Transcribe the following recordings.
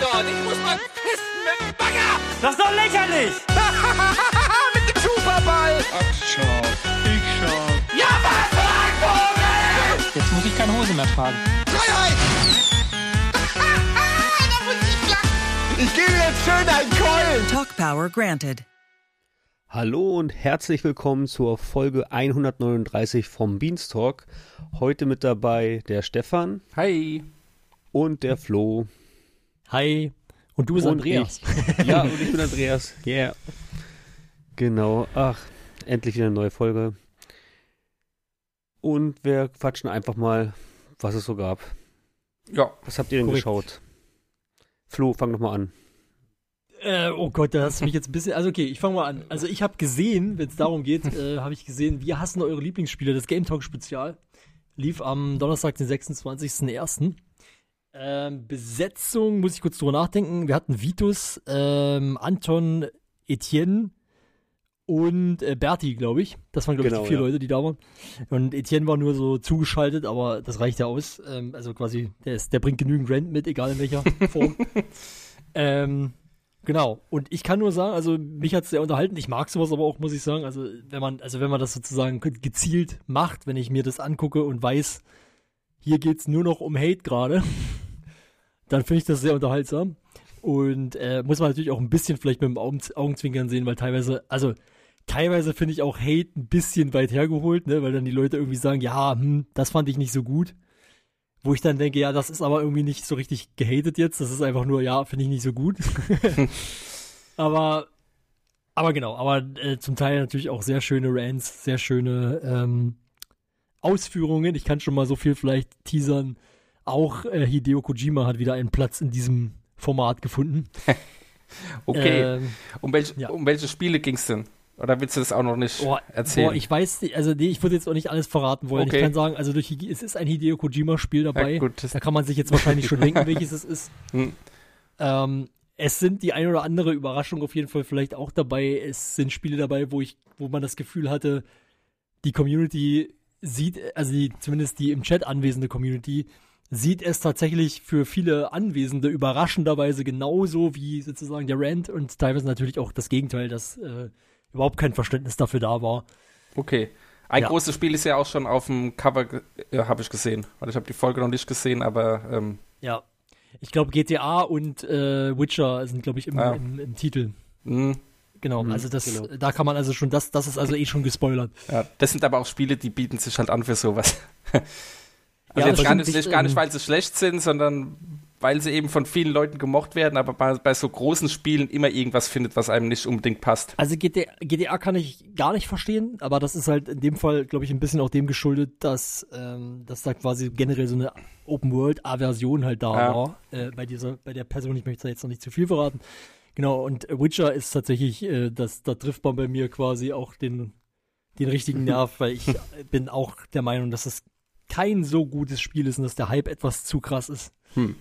dort. Ich muss mal pissen mit dem Bagger. Das ist doch lächerlich! mit dem Superball. Ach, schau. Ich schau. Ja, was, Vogel? Jetzt muss ich keine Hose mehr tragen. Freiheit. ich gebe jetzt schön einen Keulen. Talk Power granted. Hallo und herzlich willkommen zur Folge 139 vom Beanstalk. Heute mit dabei der Stefan Hi. und der Flo. Hi. Und du bist und Andreas. Ich. Ja, und ich bin Andreas. Yeah. Genau. Ach, endlich wieder eine neue Folge. Und wir quatschen einfach mal, was es so gab. Ja, Was habt ihr denn Korrekt. geschaut? Flo, fang doch mal an. Äh, oh Gott, da hast du mich jetzt ein bisschen. Also, okay, ich fange mal an. Also, ich habe gesehen, wenn es darum geht, äh, habe ich gesehen, wir hassen eure Lieblingsspiele. Das Game Talk Spezial lief am Donnerstag, den 26.01. Ähm, Besetzung, muss ich kurz drüber nachdenken. Wir hatten Vitus, ähm, Anton, Etienne und äh, Berti, glaube ich. Das waren, glaube Genau, ich, die vier ja. Leute, die da waren. Und Etienne war nur so zugeschaltet, aber das reicht ja aus. Ähm, also quasi, der, ist, der bringt genügend Rent mit, egal in welcher Form. ähm, genau. Und ich kann nur sagen, also mich hat es sehr unterhalten. Ich mag sowas aber auch, muss ich sagen. Also wenn man, also wenn man das sozusagen gezielt macht, wenn ich mir das angucke und weiß, hier geht's nur noch um Hate gerade, dann finde ich das sehr unterhaltsam. Und äh, muss man natürlich auch ein bisschen vielleicht mit dem Augen, Augenzwinkern sehen, weil teilweise, also teilweise finde ich auch Hate ein bisschen weit hergeholt, ne, weil dann die Leute irgendwie sagen, ja, hm, das fand ich nicht so gut. Wo ich dann denke, ja, das ist aber irgendwie nicht so richtig gehatet jetzt. Das ist einfach nur, ja, finde ich nicht so gut. aber, aber genau, aber äh, zum Teil natürlich auch sehr schöne Rants, sehr schöne ähm, Ausführungen. Ich kann schon mal so viel vielleicht teasern. Auch äh, Hideo Kojima hat wieder einen Platz in diesem Format gefunden. okay. Ähm, um, welch, ja. um welche Spiele ging es denn? Oder willst du das auch noch nicht Boah, erzählen? Boah, ich weiß nicht, also nee, ich würde jetzt auch nicht alles verraten wollen. Okay. Ich kann sagen, also durch, es ist ein Hideo Kojima-Spiel dabei. ja, gut, Da kann man sich jetzt wahrscheinlich schon denken, welches es ist. Hm. Ähm, es sind die ein oder andere Überraschung auf jeden Fall vielleicht auch dabei. Es sind Spiele dabei, wo ich, wo man das Gefühl hatte, die Community sieht, also die, zumindest die im Chat anwesende Community, sieht es tatsächlich für viele Anwesende überraschenderweise genauso wie sozusagen der Rant und teilweise natürlich auch das Gegenteil, dass äh, überhaupt kein Verständnis dafür da war. okay. Ein Ja. großes Spiel ist ja auch schon auf dem Cover, äh, habe ich gesehen. Weil ich habe die Folge noch nicht gesehen, aber ähm, Ja. Ich glaube, GTA und äh, Witcher sind, glaube ich, im, Ah. im, im Titel. mh, Genau, Mhm, also das, genau. da kann man also schon, das, das ist also eh schon gespoilert. ja, das sind aber auch Spiele, die bieten sich halt an für sowas. Ja, also jetzt aber gar nicht, nicht, gar nicht, weil sie schlecht sind, sondern weil sie eben von vielen Leuten gemocht werden, aber bei, bei so großen Spielen immer irgendwas findet, was einem nicht unbedingt passt. Also GTA, GTA kann ich gar nicht verstehen, aber das ist halt in dem Fall, glaube ich, ein bisschen auch dem geschuldet, dass, ähm, dass da quasi generell so eine Open-World-Aversion halt da Ja. war. Äh, bei dieser, bei der Person, ich möchte da jetzt noch nicht zu viel verraten. Genau, und Witcher ist tatsächlich, äh, das, da trifft man bei mir quasi auch den, den richtigen Nerv, weil ich bin auch der Meinung, dass es kein so gutes Spiel ist und dass der Hype etwas zu krass ist. Hm.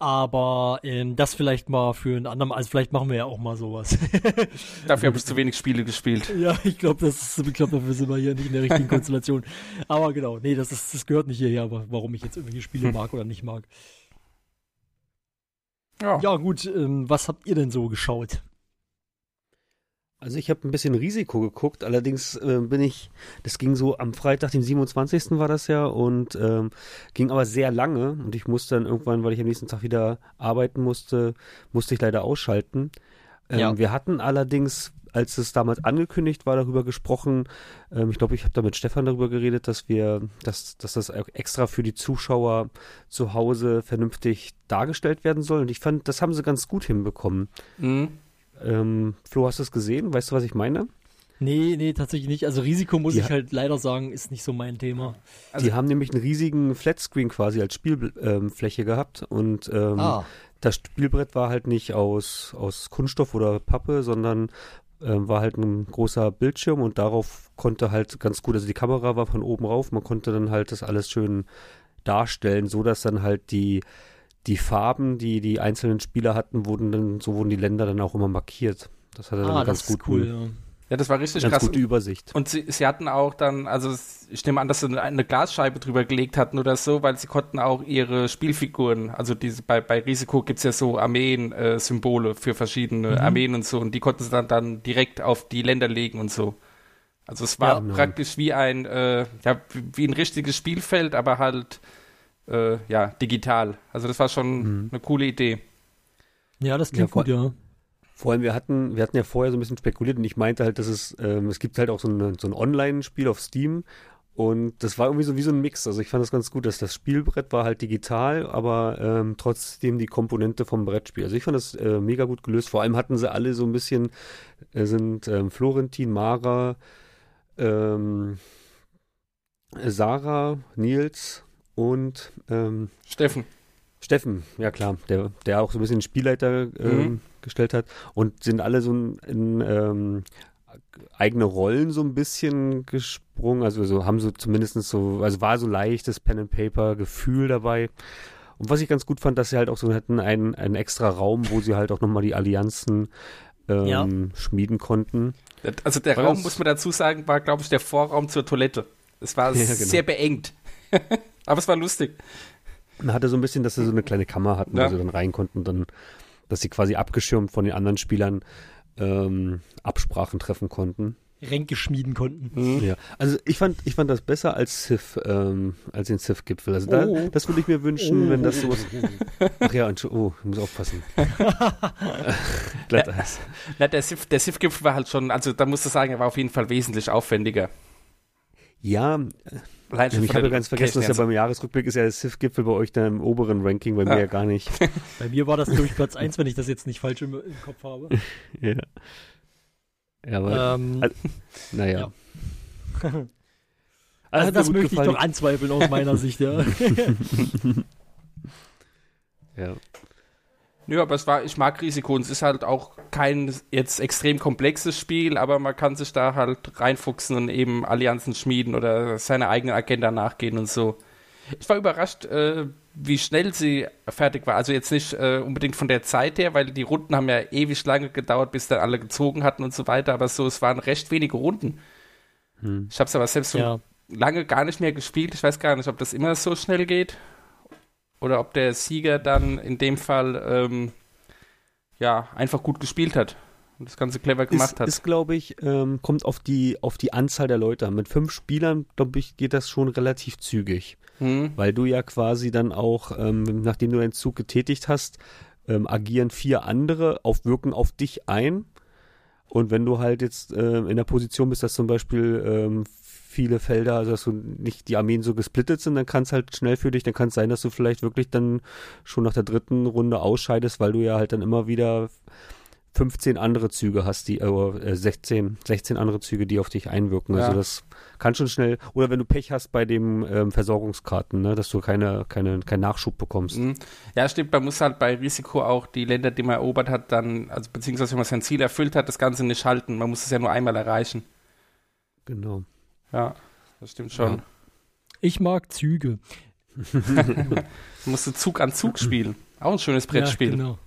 Aber ähm, das vielleicht mal für einen anderen, also vielleicht machen wir ja auch mal sowas. Dafür habe ich zu wenig Spiele gespielt. Ja, ich glaube, das ist, ich glaube, dafür sind wir hier nicht in der richtigen Konstellation. Aber genau, nee, das ist, das gehört nicht hierher, aber warum ich jetzt irgendwelche Spiele mag oder nicht mag. Ja. Ja, gut, ähm, was habt ihr denn so geschaut? Also ich habe ein bisschen Risiko geguckt, allerdings äh, bin ich, das ging so am Freitag, den 27. war das ja und ähm, ging aber sehr lange und ich musste dann irgendwann, weil ich am nächsten Tag wieder arbeiten musste, musste ich leider ausschalten. Ähm, Ja. Wir hatten allerdings, als es damals angekündigt war, darüber gesprochen, ähm, ich glaube, ich habe da mit Stefan darüber geredet, dass wir, dass, dass das auch extra für die Zuschauer zu Hause vernünftig dargestellt werden soll und ich fand, das haben sie ganz gut hinbekommen. Mhm. Ähm, Flo, hast du es gesehen? Weißt du, was ich meine? Nee, nee, tatsächlich nicht. Also Risiko muss Die ich ha- halt leider sagen, ist nicht so mein Thema. Also- die haben nämlich einen riesigen Flatscreen quasi als Spielfläche ähm, gehabt und ähm, ah, das Spielbrett war halt nicht aus, aus Kunststoff oder Pappe, sondern ähm, war halt ein großer Bildschirm und darauf konnte halt ganz gut, also die Kamera war von oben rauf, man konnte dann halt das alles schön darstellen, so dass dann halt die die Farben, die die einzelnen Spieler hatten, wurden dann, so wurden die Länder dann auch immer markiert. Das hat er ah dann das ganz gut cool, ja. Ja, das war richtig Ganz krass. gute Übersicht. Und sie, sie hatten auch dann, also ich nehme an, dass sie eine, Glasscheibe drüber gelegt hatten oder so, weil sie konnten auch ihre Spielfiguren, also diese, bei, bei Risiko gibt's ja so Armeen-Symbole für verschiedene Mhm. Armeen und so und die konnten sie dann, dann direkt auf die Länder legen und so. Also es war Ja, genau. praktisch wie ein, äh, ja, wie ein richtiges Spielfeld, aber halt äh, ja, digital. Also das war schon Mhm. eine coole Idee. Ja, das klingt Ja, gut, ja. Vor allem, wir hatten, wir hatten ja vorher so ein bisschen spekuliert und ich meinte halt, dass es, ähm, es gibt halt auch so, eine, so ein Online-Spiel auf Steam und das war irgendwie so wie so ein Mix. Also ich fand das ganz gut, dass das Spielbrett war halt digital, aber ähm, trotzdem die Komponente vom Brettspiel. Also ich fand das äh, mega gut gelöst. Vor allem hatten sie alle so ein bisschen, äh, sind ähm, Florentin, Mara, ähm, Sarah, Nils und ähm, Steffen. Steffen, ja klar, der, der auch so ein bisschen Spielleiter ähm, Mhm. gestellt hat und sind alle so in, in ähm, eigene Rollen so ein bisschen gesprungen, also so haben so zumindest so, also war so leichtes Pen and Paper Gefühl dabei. Und was ich ganz gut fand, dass sie halt auch so hatten einen, einen extra Raum, wo sie halt auch nochmal die Allianzen ähm, Ja. schmieden konnten. Also der War Raum, das- muss man dazu sagen, war, glaube ich, der Vorraum zur Toilette. Es war Ja, genau. sehr beengt. Aber es war lustig. Man hatte so ein bisschen, dass sie so eine kleine Kammer hatten, Ja. wo sie dann rein konnten, dann, dass sie quasi abgeschirmt von den anderen Spielern ähm, Absprachen treffen konnten. Ränke schmieden konnten. Ja, also ich fand, ich fand das besser als Civ, ähm, als den Civ-Gipfel. Also da, Oh. das würde ich mir wünschen, wenn das sowas. Ach ja, oh, ich muss aufpassen. Glatteis. Na, der Sif- der Sif-Gipfel war halt schon, also da musst du sagen, er war auf jeden Fall wesentlich aufwendiger. Ja, Allein ich habe ganz vergessen, dass ja beim Jahresrückblick ist ja der Civ-Gipfel bei euch da im oberen Ranking, bei Ja. mir ja gar nicht. Bei mir war das, glaube ich, Platz 1, wenn ich das jetzt nicht falsch im, im Kopf habe. ja. Ja, aber ähm, also- naja. also hat mir das möchte ich gefallen. doch anzweifeln aus meiner Sicht, ja. Ja. Nö, aber es war, ich mag Risiko und es ist halt auch kein jetzt extrem komplexes Spiel, aber man kann sich da halt reinfuchsen und eben Allianzen schmieden oder seine eigene Agenda nachgehen und so. Ich war überrascht, äh, wie schnell sie fertig war. Also jetzt nicht äh, unbedingt von der Zeit her, weil die Runden haben ja ewig lange gedauert, bis dann alle gezogen hatten und so weiter, aber so, es waren recht wenige Runden. Hm. Ich habe es aber selbst ja. lange gar nicht mehr gespielt. Ich weiß gar nicht, ob das immer so schnell geht oder ob der Sieger dann in dem Fall ähm, ja einfach gut gespielt hat und das Ganze clever gemacht ist, hat. Ist, glaube ich, ähm, kommt auf die, auf die Anzahl der Leute an. Mit fünf Spielern, glaube ich, geht das schon relativ zügig. hm? Weil du ja quasi dann auch, ähm, nachdem du deinen Zug getätigt hast, ähm, agieren vier andere, auf, wirken auf dich ein. Und wenn du halt jetzt ähm, in der Position bist, dass zum Beispiel ähm, viele Felder, also dass du nicht die Armeen so gesplittet sind, dann kann es halt schnell für dich, dann kann es sein, dass du vielleicht wirklich dann schon nach der dritten Runde ausscheidest, weil du ja halt dann immer wieder 15 andere Züge hast, die, äh, 16, 16 andere Züge, die auf dich einwirken. Also Ja. das kann schon schnell, oder wenn du Pech hast bei den ähm, Versorgungskarten, ne, dass du keine, keine, keinen Nachschub bekommst. Hm. Ja, stimmt, man muss halt bei Risiko auch die Länder, die man erobert hat, dann, also beziehungsweise wenn man sein Ziel erfüllt hat, das Ganze nicht halten. Man muss es ja nur einmal erreichen. Genau. Ja, das stimmt schon. Ja. Ich mag Züge. Man musste Zug an Zug spielen. Auch ein schönes Brettspiel. Ja, genau.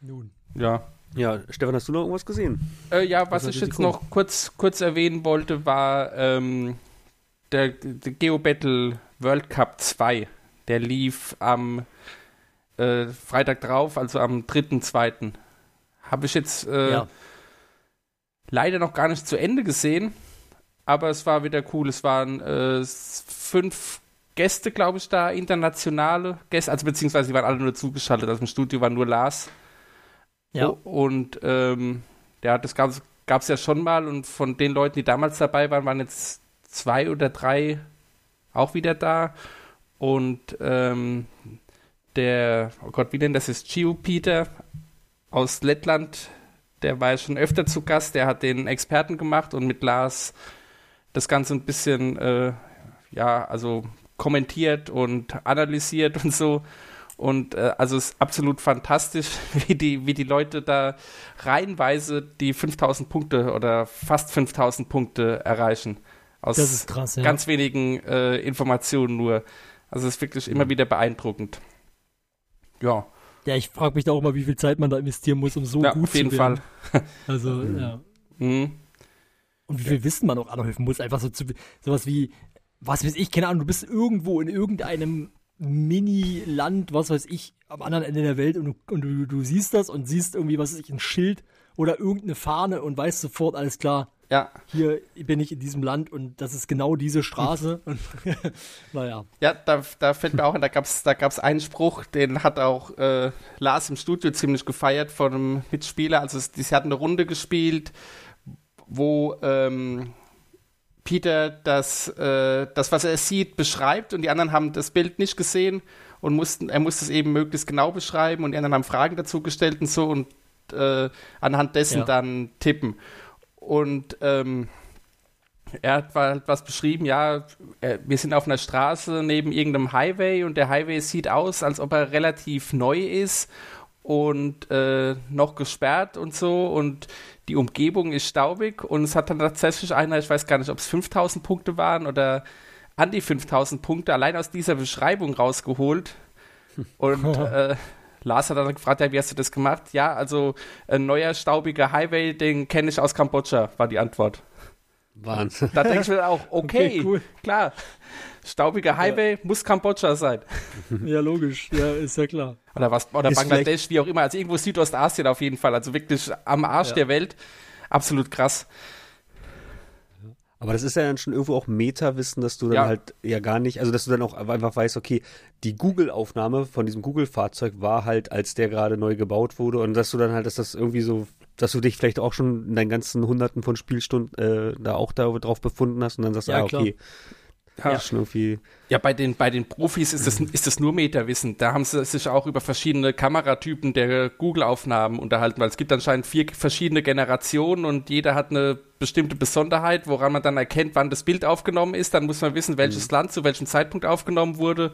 Nun. Ja. Ja, Stefan, hast du noch irgendwas gesehen? Äh, ja, was hat ich jetzt noch kurz, kurz erwähnen wollte, war ähm, der, der Geo Battle World Cup 2. Der lief am äh, Freitag drauf, also am 3.2. Habe ich jetzt äh, ja. leider noch gar nicht zu Ende gesehen, aber es war wieder cool. Es waren äh, fünf Gäste, glaube ich, da, internationale Gäste, also beziehungsweise die waren alle nur zugeschaltet. Also im Studio war nur Lars. Ja. Oh, Und ähm, ja, das gab es ja schon mal und von den Leuten, die damals dabei waren, waren jetzt zwei oder drei auch wieder da. Und ähm, der, oh Gott, wie denn das ist, Gio Peter aus Lettland, der war ja schon öfter zu Gast, der hat den Experten gemacht und mit Lars das Ganze ein bisschen, äh, ja, also kommentiert und analysiert und so. Und äh, also es ist absolut fantastisch, wie die, wie die Leute da reihenweise die 5000 Punkte oder fast 5000 Punkte erreichen. Aus Das ist krass, ja. ganz wenigen äh, Informationen nur. Also es ist wirklich immer wieder beeindruckend. Ja, ja, ich frage mich da auch mal, wie viel Zeit man da investieren muss, um so ja gut auf jeden zu Fall. werden. Also, ja. Mhm. Und wie viel Wissen man auch anhäufen muss, einfach so zu, sowas wie, was weiß ich, keine Ahnung, du bist irgendwo in irgendeinem Mini-Land, was weiß ich, am anderen Ende der Welt und, du, und du, du siehst das und siehst irgendwie, was weiß ich, ein Schild oder irgendeine Fahne und weißt sofort, alles klar, Ja. hier bin ich in diesem Land und das ist genau diese Straße. und naja. Ja, da, da fällt mir auch ein, da gab's da gab's einen Spruch, den hat auch äh, Lars im Studio ziemlich gefeiert von einem Mitspieler. Also es- sie hatten eine Runde gespielt, wo ähm, Peter das, äh, das, was er sieht, beschreibt und die anderen haben das Bild nicht gesehen und mussten, er musste es eben möglichst genau beschreiben und die anderen haben Fragen dazu gestellt und so und äh, anhand dessen Ja. dann tippen. Und ähm, er hat was beschrieben, ja, äh, wir sind auf einer Straße neben irgendeinem Highway und der Highway sieht aus, als ob er relativ neu ist und äh, noch gesperrt und so und die Umgebung ist staubig und es hat dann tatsächlich einer, ich weiß gar nicht, ob es 5000 Punkte waren oder an die 5000 Punkte allein aus dieser Beschreibung rausgeholt und äh, Lars hat dann gefragt, ja, wie hast du das gemacht? Ja, also ein neuer staubiger Highway, den kenne ich aus Kambodscha, war die Antwort. Wahnsinn. Da denke ich mir auch, okay, Okay, cool. klar. Staubiger Highway muss Kambodscha sein. Ja, logisch. Ja, ist ja klar. Oder was, oder Ist Bangladesch, wie auch immer. Also irgendwo Südostasien auf jeden Fall. Also wirklich am Arsch Ja. der Welt. Absolut krass. Aber das ist ja dann schon irgendwo auch Meta-Wissen, dass du dann Ja. halt ja gar nicht, also dass du dann auch einfach weißt, okay, die Google-Aufnahme von diesem Google-Fahrzeug war halt, als der gerade neu gebaut wurde und dass du dann halt, dass das irgendwie so, dass du dich vielleicht auch schon in deinen ganzen Hunderten von Spielstunden äh, da auch da drauf befunden hast und dann sagst du, Ja, ah, okay, Ja, schon irgendwie, ja bei, den, bei den Profis ist das, ist das nur Metawissen. Da haben sie sich auch über verschiedene Kameratypen der Google-Aufnahmen unterhalten, weil es gibt anscheinend vier verschiedene Generationen und jeder hat eine bestimmte Besonderheit, woran man dann erkennt, wann das Bild aufgenommen ist. Dann muss man wissen, welches Land zu welchem Zeitpunkt aufgenommen wurde.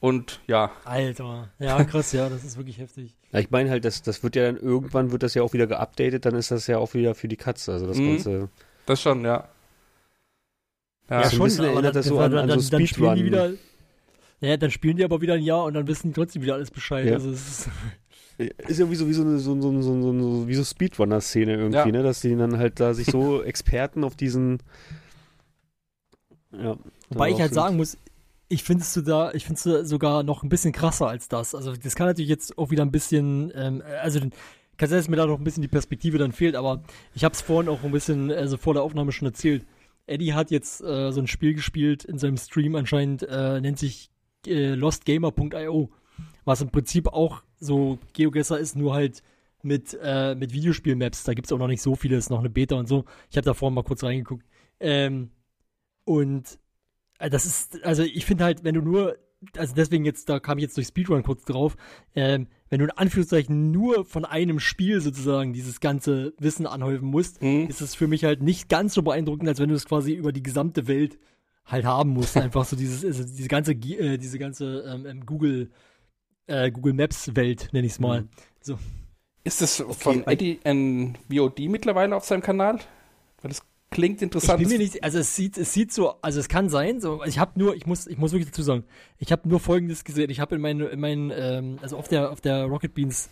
Und ja, Alter. Ja, krass, ja, das ist wirklich heftig. ja, ich meine halt, das, das wird ja dann irgendwann wird das ja auch wieder geupdatet, dann ist das ja auch wieder für die Katze, also das Mhm. Ganze. das schon, ja. Ja, Ja, so bisschen erinnert das so an- an so dann spielen die Speedrun. wieder. Ja, dann spielen die aber wieder ein Jahr und dann wissen die trotzdem wieder alles Bescheid. Ja. Also es ist, Ist ja wie so, wie so eine so, so, so, so, so, so Speedrunner-Szene irgendwie, Ja. ne? Dass die dann halt da sich so Experten auf diesen. Ja. wobei ich halt sagen muss, ich finde es da, ich finde es sogar noch ein bisschen krasser als das. Also das kann natürlich jetzt auch wieder ein bisschen, ähm, also kann sein, dass mir da noch ein bisschen die Perspektive dann fehlt, aber ich habe es vorhin auch ein bisschen, also vor der Aufnahme schon erzählt. Eddie hat jetzt äh, so ein Spiel gespielt in seinem Stream anscheinend, äh, nennt sich äh, lostgamer.io, was im Prinzip auch so GeoGuessr ist, nur halt mit, äh, mit Videospiel-Maps. Da gibt es auch noch nicht so viele, ist noch eine Beta und so. Ich habe da vorhin mal kurz reingeguckt. Ähm, und äh, das ist, also ich finde halt, wenn du nur, also deswegen jetzt, da kam ich jetzt durch Speedrun kurz drauf, ähm, wenn du in Anführungszeichen nur von einem Spiel sozusagen dieses ganze Wissen anhäufen musst, Mhm. ist es für mich halt nicht ganz so beeindruckend, als wenn du es quasi über die gesamte Welt halt haben musst. Einfach so dieses, also diese ganze, äh, diese ganze ähm, ähm, Google, äh, Google Maps Welt, nenne ich es mal. So. Ist das von ein- Eddie ein VOD mittlerweile auf seinem Kanal? Weil das klingt Ich interessant. bin mir nicht, also es sieht, es sieht so, also es kann sein, so, ich habe nur, ich muss, ich muss wirklich dazu sagen, ich habe nur Folgendes gesehen. Ich habe in meinen, in meinen, ähm, also auf der, auf der Rocket Beans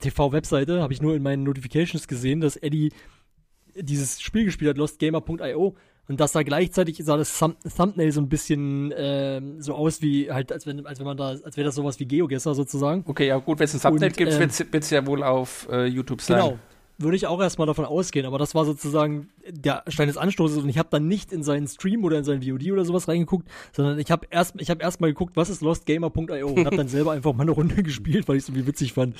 TV-Webseite habe ich nur in meinen Notifications gesehen, dass Eddie dieses Spiel gespielt hat, lostgamer.io, und dass da gleichzeitig sah das Thumb Thumbnail so ein bisschen ähm, so aus wie halt, als wenn, als wenn man da, als wäre das sowas wie GeoGuessr sozusagen. okay, ja gut, wenn es ein Thumbnail Und, gibt, ähm, wird es ja wohl auf äh, YouTube sein. Genau. Würde ich auch erstmal davon ausgehen, aber das war sozusagen der Stein des Anstoßes und ich habe dann nicht in seinen Stream oder in seinen VOD oder sowas reingeguckt, sondern ich habe erst ich habe erstmal geguckt, was ist lostgamer.io und habe dann selber einfach mal eine Runde gespielt, weil ich es irgendwie witzig fand.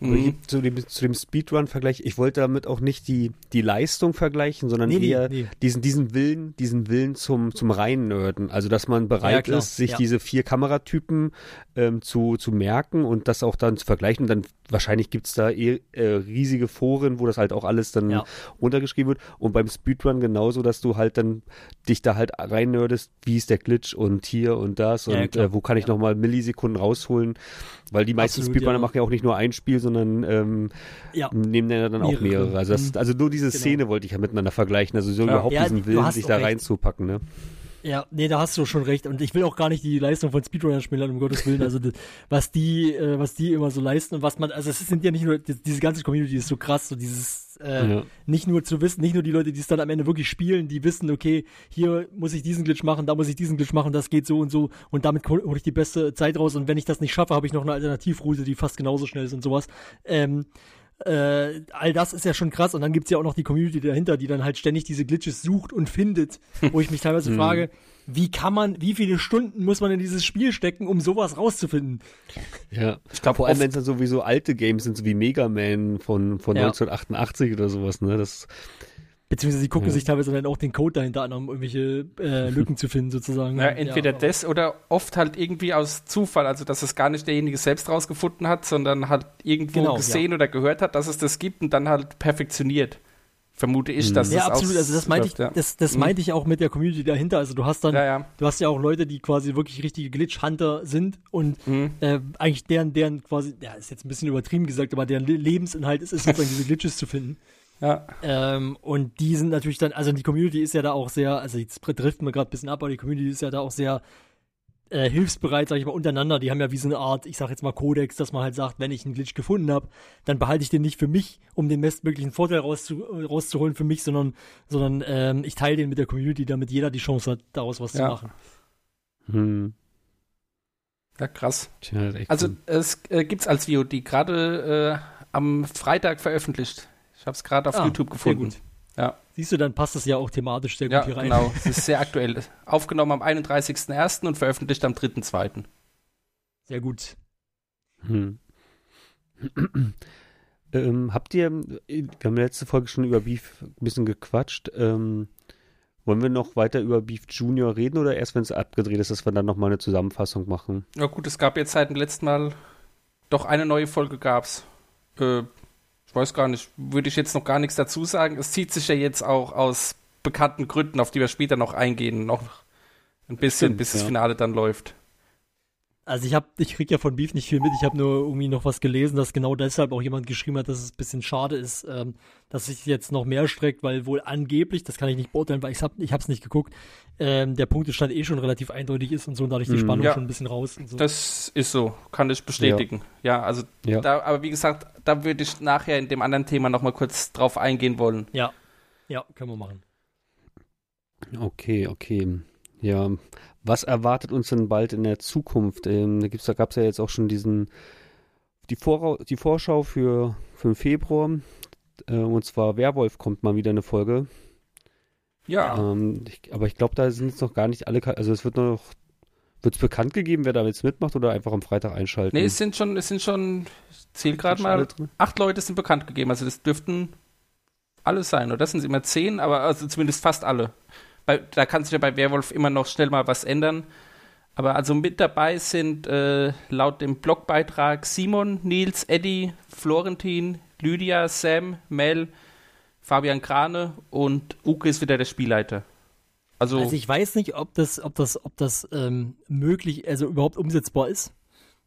Mhm. zu dem, zu dem Speedrun-Vergleich, ich wollte damit auch nicht die, die Leistung vergleichen, sondern Nee, eher nee. diesen, diesen Willen, diesen Willen zum, zum Reinnörden. Also, dass man Ja, bereit klar. ist, sich Ja. diese vier Kameratypen ähm, zu, zu merken und das auch dann zu vergleichen. Und dann wahrscheinlich gibt's da eh, äh, riesige Foren, wo das halt auch alles dann Ja. runtergeschrieben wird. Und beim Speedrun genauso, dass du halt dann dich da halt reinnördest, wie ist der Glitch und hier und das Ja, und äh, wo kann ich nochmal Millisekunden rausholen. Weil die meisten Absolut, Speedrunner ja. machen ja auch nicht nur ein Spiel, sondern ähm, Ja. nehmen ja dann auch Mehrere. mehrere. Also, das, Mhm. also nur diese Genau. Szene wollte ich ja miteinander vergleichen. Also so Ja. überhaupt diesen Willen, sich da reinzupacken. Ne? Ja, nee, da hast du schon recht. Und ich will auch gar nicht die Leistung von Speedrunner schmälern, um Gottes Willen. Also, was die, äh, was die immer so leisten und was man, also es sind ja nicht nur, das, diese ganze Community ist so krass, so dieses, äh, Ja. nicht nur zu wissen, nicht nur die Leute, die es dann am Ende wirklich spielen, die wissen, okay, hier muss ich diesen Glitch machen, da muss ich diesen Glitch machen, das geht so und so und damit hole ich die beste Zeit raus und wenn ich das nicht schaffe, habe ich noch eine Alternativroute, die fast genauso schnell ist und sowas. Ähm, äh, all das ist ja schon krass und dann gibt's ja auch noch die Community dahinter, die dann halt ständig diese Glitches sucht und findet, wo ich mich teilweise frage, wie kann man, wie viele Stunden muss man in dieses Spiel stecken, um sowas rauszufinden? Ja. Ich glaube, Vor allem, wenn es dann sowieso alte Games sind, so wie Mega Man von, von Ja. 1988 oder sowas, ne? Das, Beziehungsweise sie gucken Ja. sich teilweise dann auch den Code dahinter an, um irgendwelche äh, Lücken zu finden, sozusagen. Ja, entweder aber- das oder oft halt irgendwie aus Zufall, also dass es gar nicht derjenige selbst rausgefunden hat, sondern halt irgendwo Genau, gesehen oder gehört hat, dass es das gibt und dann halt perfektioniert. Vermute ich, dass Ja, es absolut. Also das meinte ich, das, das Mhm. meinte ich auch mit der Community dahinter. Also du hast dann, Ja, ja. du hast ja auch Leute, die quasi wirklich richtige Glitch-Hunter sind und Mhm. äh, eigentlich deren, deren quasi, ja, ist jetzt ein bisschen übertrieben gesagt, aber deren Le Lebensinhalt ist es sozusagen diese Glitches zu finden. Ja. Ähm, und die sind natürlich dann, also die Community ist ja da auch sehr, also jetzt driften wir gerade ein bisschen ab, aber die Community ist ja da auch sehr äh, hilfsbereit, sag ich mal, untereinander. Die haben ja wie so eine Art, ich sag jetzt mal Kodex, dass man halt sagt, wenn ich einen Glitch gefunden habe, dann behalte ich den nicht für mich, um den bestmöglichen Vorteil rauszu rauszuholen für mich, sondern, sondern ähm, ich teile den mit der Community, damit jeder die Chance hat, daraus was zu Ja. machen. hm, ja, krass. Also so. es äh, gibt's als VOD gerade äh, am Freitag veröffentlicht. Ich habe es gerade auf Ah, YouTube gefunden. Sehr gut. Ja. Siehst du, dann passt das ja auch thematisch sehr gut Ja, hier rein. genau. Es ist sehr aktuell. Aufgenommen am 31.01. und veröffentlicht am 3.02. Sehr gut. Hm. ähm, habt ihr, wir haben letzte Folge schon über Beef ein bisschen gequatscht. Ähm, wollen wir noch weiter über Beef Junior reden oder erst wenn es abgedreht ist, dass wir dann nochmal eine Zusammenfassung machen? Ja gut, es gab jetzt seit dem letzten Mal doch eine neue Folge gab's. Äh, ich weiß gar nicht, würde ich jetzt noch gar nichts dazu sagen. Es zieht sich ja jetzt auch aus bekannten Gründen, auf die wir später noch eingehen, noch ein bisschen, Stimmt, bis das ja. Finale dann läuft. Also ich habe, ich krieg ja von Beef nicht viel mit. Ich habe nur irgendwie noch was gelesen, dass genau deshalb auch jemand geschrieben hat, dass es ein bisschen schade ist, ähm, dass sich jetzt noch mehr streckt, weil wohl angeblich, das kann ich nicht beurteilen, weil ich hab, ich hab's nicht geguckt, ähm, der Punktestand eh schon relativ eindeutig ist und so und dadurch die Mhm. Spannung Ja. schon ein bisschen raus. Und so. Das ist so, kann ich bestätigen. Ja, also Ja. da, aber wie gesagt, da würde ich nachher in dem anderen Thema nochmal kurz drauf eingehen wollen. ja, ja, können wir machen. Okay, okay. Ja, was erwartet uns denn bald in der Zukunft? Ähm, da da gab es ja jetzt auch schon diesen die, Vorrau die Vorschau für, für den Februar. Äh, und zwar Werwolf kommt mal wieder eine Folge. Ja, Ähm, ich, aber ich glaube, da sind jetzt noch gar nicht alle. Also es wird noch. Wird es bekannt gegeben, wer da jetzt mitmacht oder einfach am Freitag einschalten? nee, es sind schon, es sind schon, ich zähl gerade mal, acht Leute sind bekannt gegeben. Also das dürften alle sein, oder? Das sind immer zehn, aber also zumindest fast alle. Bei, da kann sich ja bei Werwolf immer noch schnell mal was ändern. Aber also mit dabei sind äh, laut dem Blogbeitrag Simon, Nils, Eddie, Florentin, Lydia, Sam, Mel, Fabian Krane und Uke ist wieder der Spielleiter. Also, Also ich weiß nicht, ob das, ob das, ob das ähm, möglich, also überhaupt umsetzbar ist.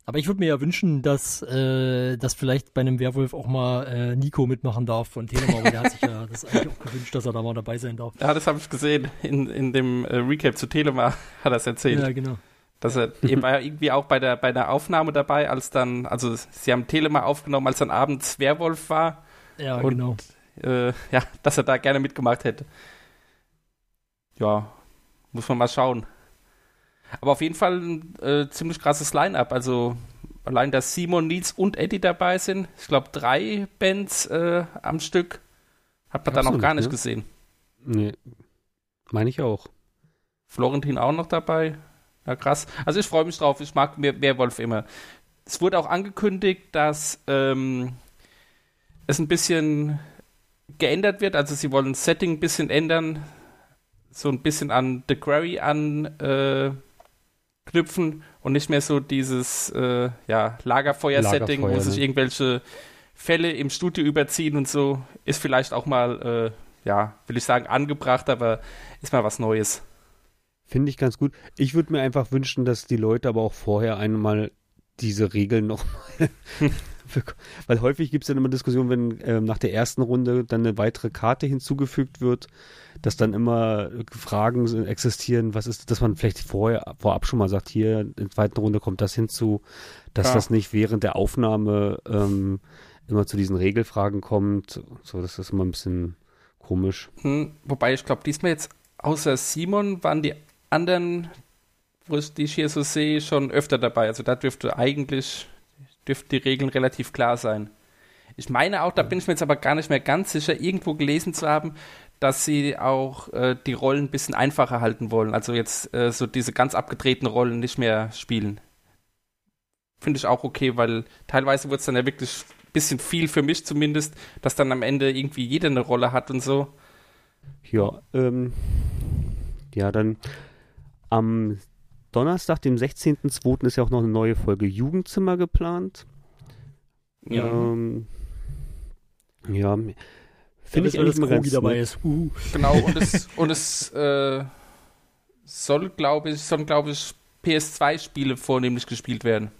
Aber ich würde mir ja wünschen, dass, äh, dass vielleicht bei einem Werwolf auch mal äh, Nico mitmachen darf von Telema, aber der hat sich ja das eigentlich auch gewünscht, dass er da mal dabei sein darf. ja, das habe ich gesehen in, in dem äh, Recap zu Telema, hat er es erzählt. Ja, genau. Dass er, war ja irgendwie auch bei der, bei der Aufnahme dabei, als dann, also sie haben Telema aufgenommen, als dann abends Werwolf war, Ja, Und- genau. äh, ja, dass er da gerne mitgemacht hätte. Ja, muss man mal schauen. Aber auf jeden Fall ein äh, ziemlich krasses Line-Up. Also allein, dass Simon, Nils und Eddie dabei sind. Ich glaube, drei Bands äh, am Stück. Hat man da noch gar nicht, ne? gesehen. Nee. Meine ich auch. Florentin auch noch dabei. Ja, krass. Also ich freue mich drauf. Ich mag Wer- Werwolf immer. Es wurde auch angekündigt, dass ähm, es ein bisschen geändert wird. Also sie wollen das Setting ein bisschen ändern. So ein bisschen an The Quarry anknüpfen äh, knüpfen und nicht mehr so dieses äh, ja, Lagerfeuer-Setting, wo Lagerfeuer, sich ne? irgendwelche Fälle im Studio überziehen und so. Ist vielleicht auch mal, äh, ja, will ich sagen, angebracht, aber ist mal was Neues. Finde ich ganz gut. Ich würde mir einfach wünschen, dass die Leute aber auch vorher einmal diese Regeln nochmal. Weil häufig gibt es dann immer Diskussionen, wenn ähm, nach der ersten Runde dann eine weitere Karte hinzugefügt wird, dass dann immer Fragen existieren, was ist, dass man vielleicht vorher, vorab schon mal sagt, hier in der zweiten Runde kommt das hinzu, dass Ja. das nicht während der Aufnahme ähm, immer zu diesen Regelfragen kommt. So, das ist immer ein bisschen komisch. Hm, wobei ich glaube, diesmal jetzt außer Simon waren die anderen, wo ich die ich hier so sehe, schon öfter dabei. Also da dürfte eigentlich dürften die Regeln relativ klar sein. Ich meine auch, da bin ich mir jetzt aber gar nicht mehr ganz sicher, irgendwo gelesen zu haben, dass sie auch äh, die Rollen ein bisschen einfacher halten wollen. Also jetzt äh, so diese ganz abgedrehten Rollen nicht mehr spielen. Finde ich auch okay, weil teilweise wird es dann ja wirklich ein bisschen viel für mich zumindest, dass dann am Ende irgendwie jeder eine Rolle hat und so. Ja, ähm, ja, dann am Donnerstag, dem 16.02. ist ja auch noch eine neue Folge Jugendzimmer geplant. Ja. Ähm, ja, Finde ich, eigentlich mal Krogi ganz dabei nett. ist. Uh. Genau, und es, und es äh, soll, glaube ich, sollen, glaube ich, PS2-Spiele vornehmlich gespielt werden.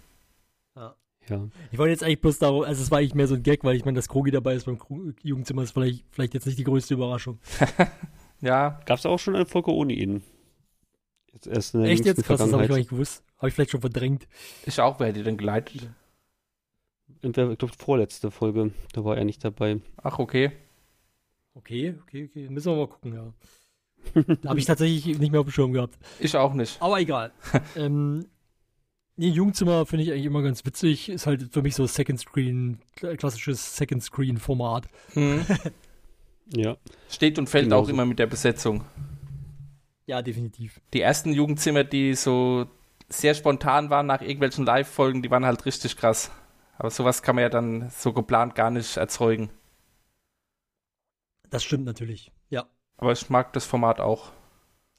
Ja. Ich wollte jetzt eigentlich bloß darauf, also es war eigentlich mehr so ein Gag, weil ich meine, dass Krogi dabei ist beim Kru- Jugendzimmer ist vielleicht, vielleicht jetzt nicht die größte Überraschung. Ja, Gab es auch schon eine Folge ohne ihn? Jetzt erst in der Echt jetzt? Krass, das habe ich gar nicht gewusst. Habe ich vielleicht schon verdrängt. ich auch, wer hätte die denn geleitet? Entweder, Ich glaube, vorletzte Folge, da war er nicht dabei. Ach, okay. Okay, okay, okay. Müssen wir mal gucken, ja. habe ich tatsächlich nicht mehr auf dem Schirm gehabt. Ich auch nicht. Aber egal. ähm, nee, Jugendzimmer finde ich eigentlich immer ganz witzig. Ist halt für mich so Second Screen, kla- klassisches Second Screen Format. Hm. Ja. Steht und fällt Genauso. auch immer mit der Besetzung. Ja, definitiv. Die ersten Jugendzimmer, die so sehr spontan waren nach irgendwelchen Live-Folgen, die waren halt richtig krass. Aber sowas kann man ja dann so geplant gar nicht erzeugen. Das stimmt natürlich. Ja. Aber ich mag das Format auch.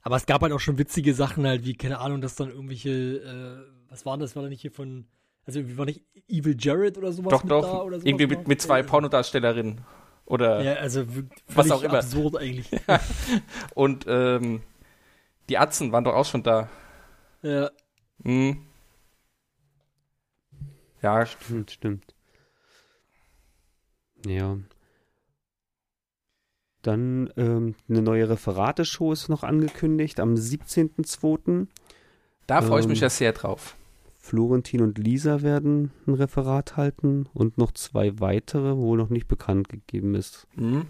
Aber es gab halt auch schon witzige Sachen halt, wie, keine Ahnung, dass dann irgendwelche, äh, was war das? War da nicht hier von, also wie war nicht Evil Jared oder sowas doch, mit doch. da oder sowas irgendwie mit, mit zwei Äh, Pornodarstellerinnen. Oder Ja, also Was auch immer. absurd eigentlich. und ähm, die Atzen waren doch auch schon da. ja. Hm. Ja, Stimmt, stimmt. Ja. Dann ähm, eine neue Referateshow ist noch angekündigt am 17.02. da freue ich mich Ähm, ja sehr drauf. Florentin und Lisa werden ein Referat halten und noch zwei weitere, wo noch nicht bekannt gegeben ist. Hm.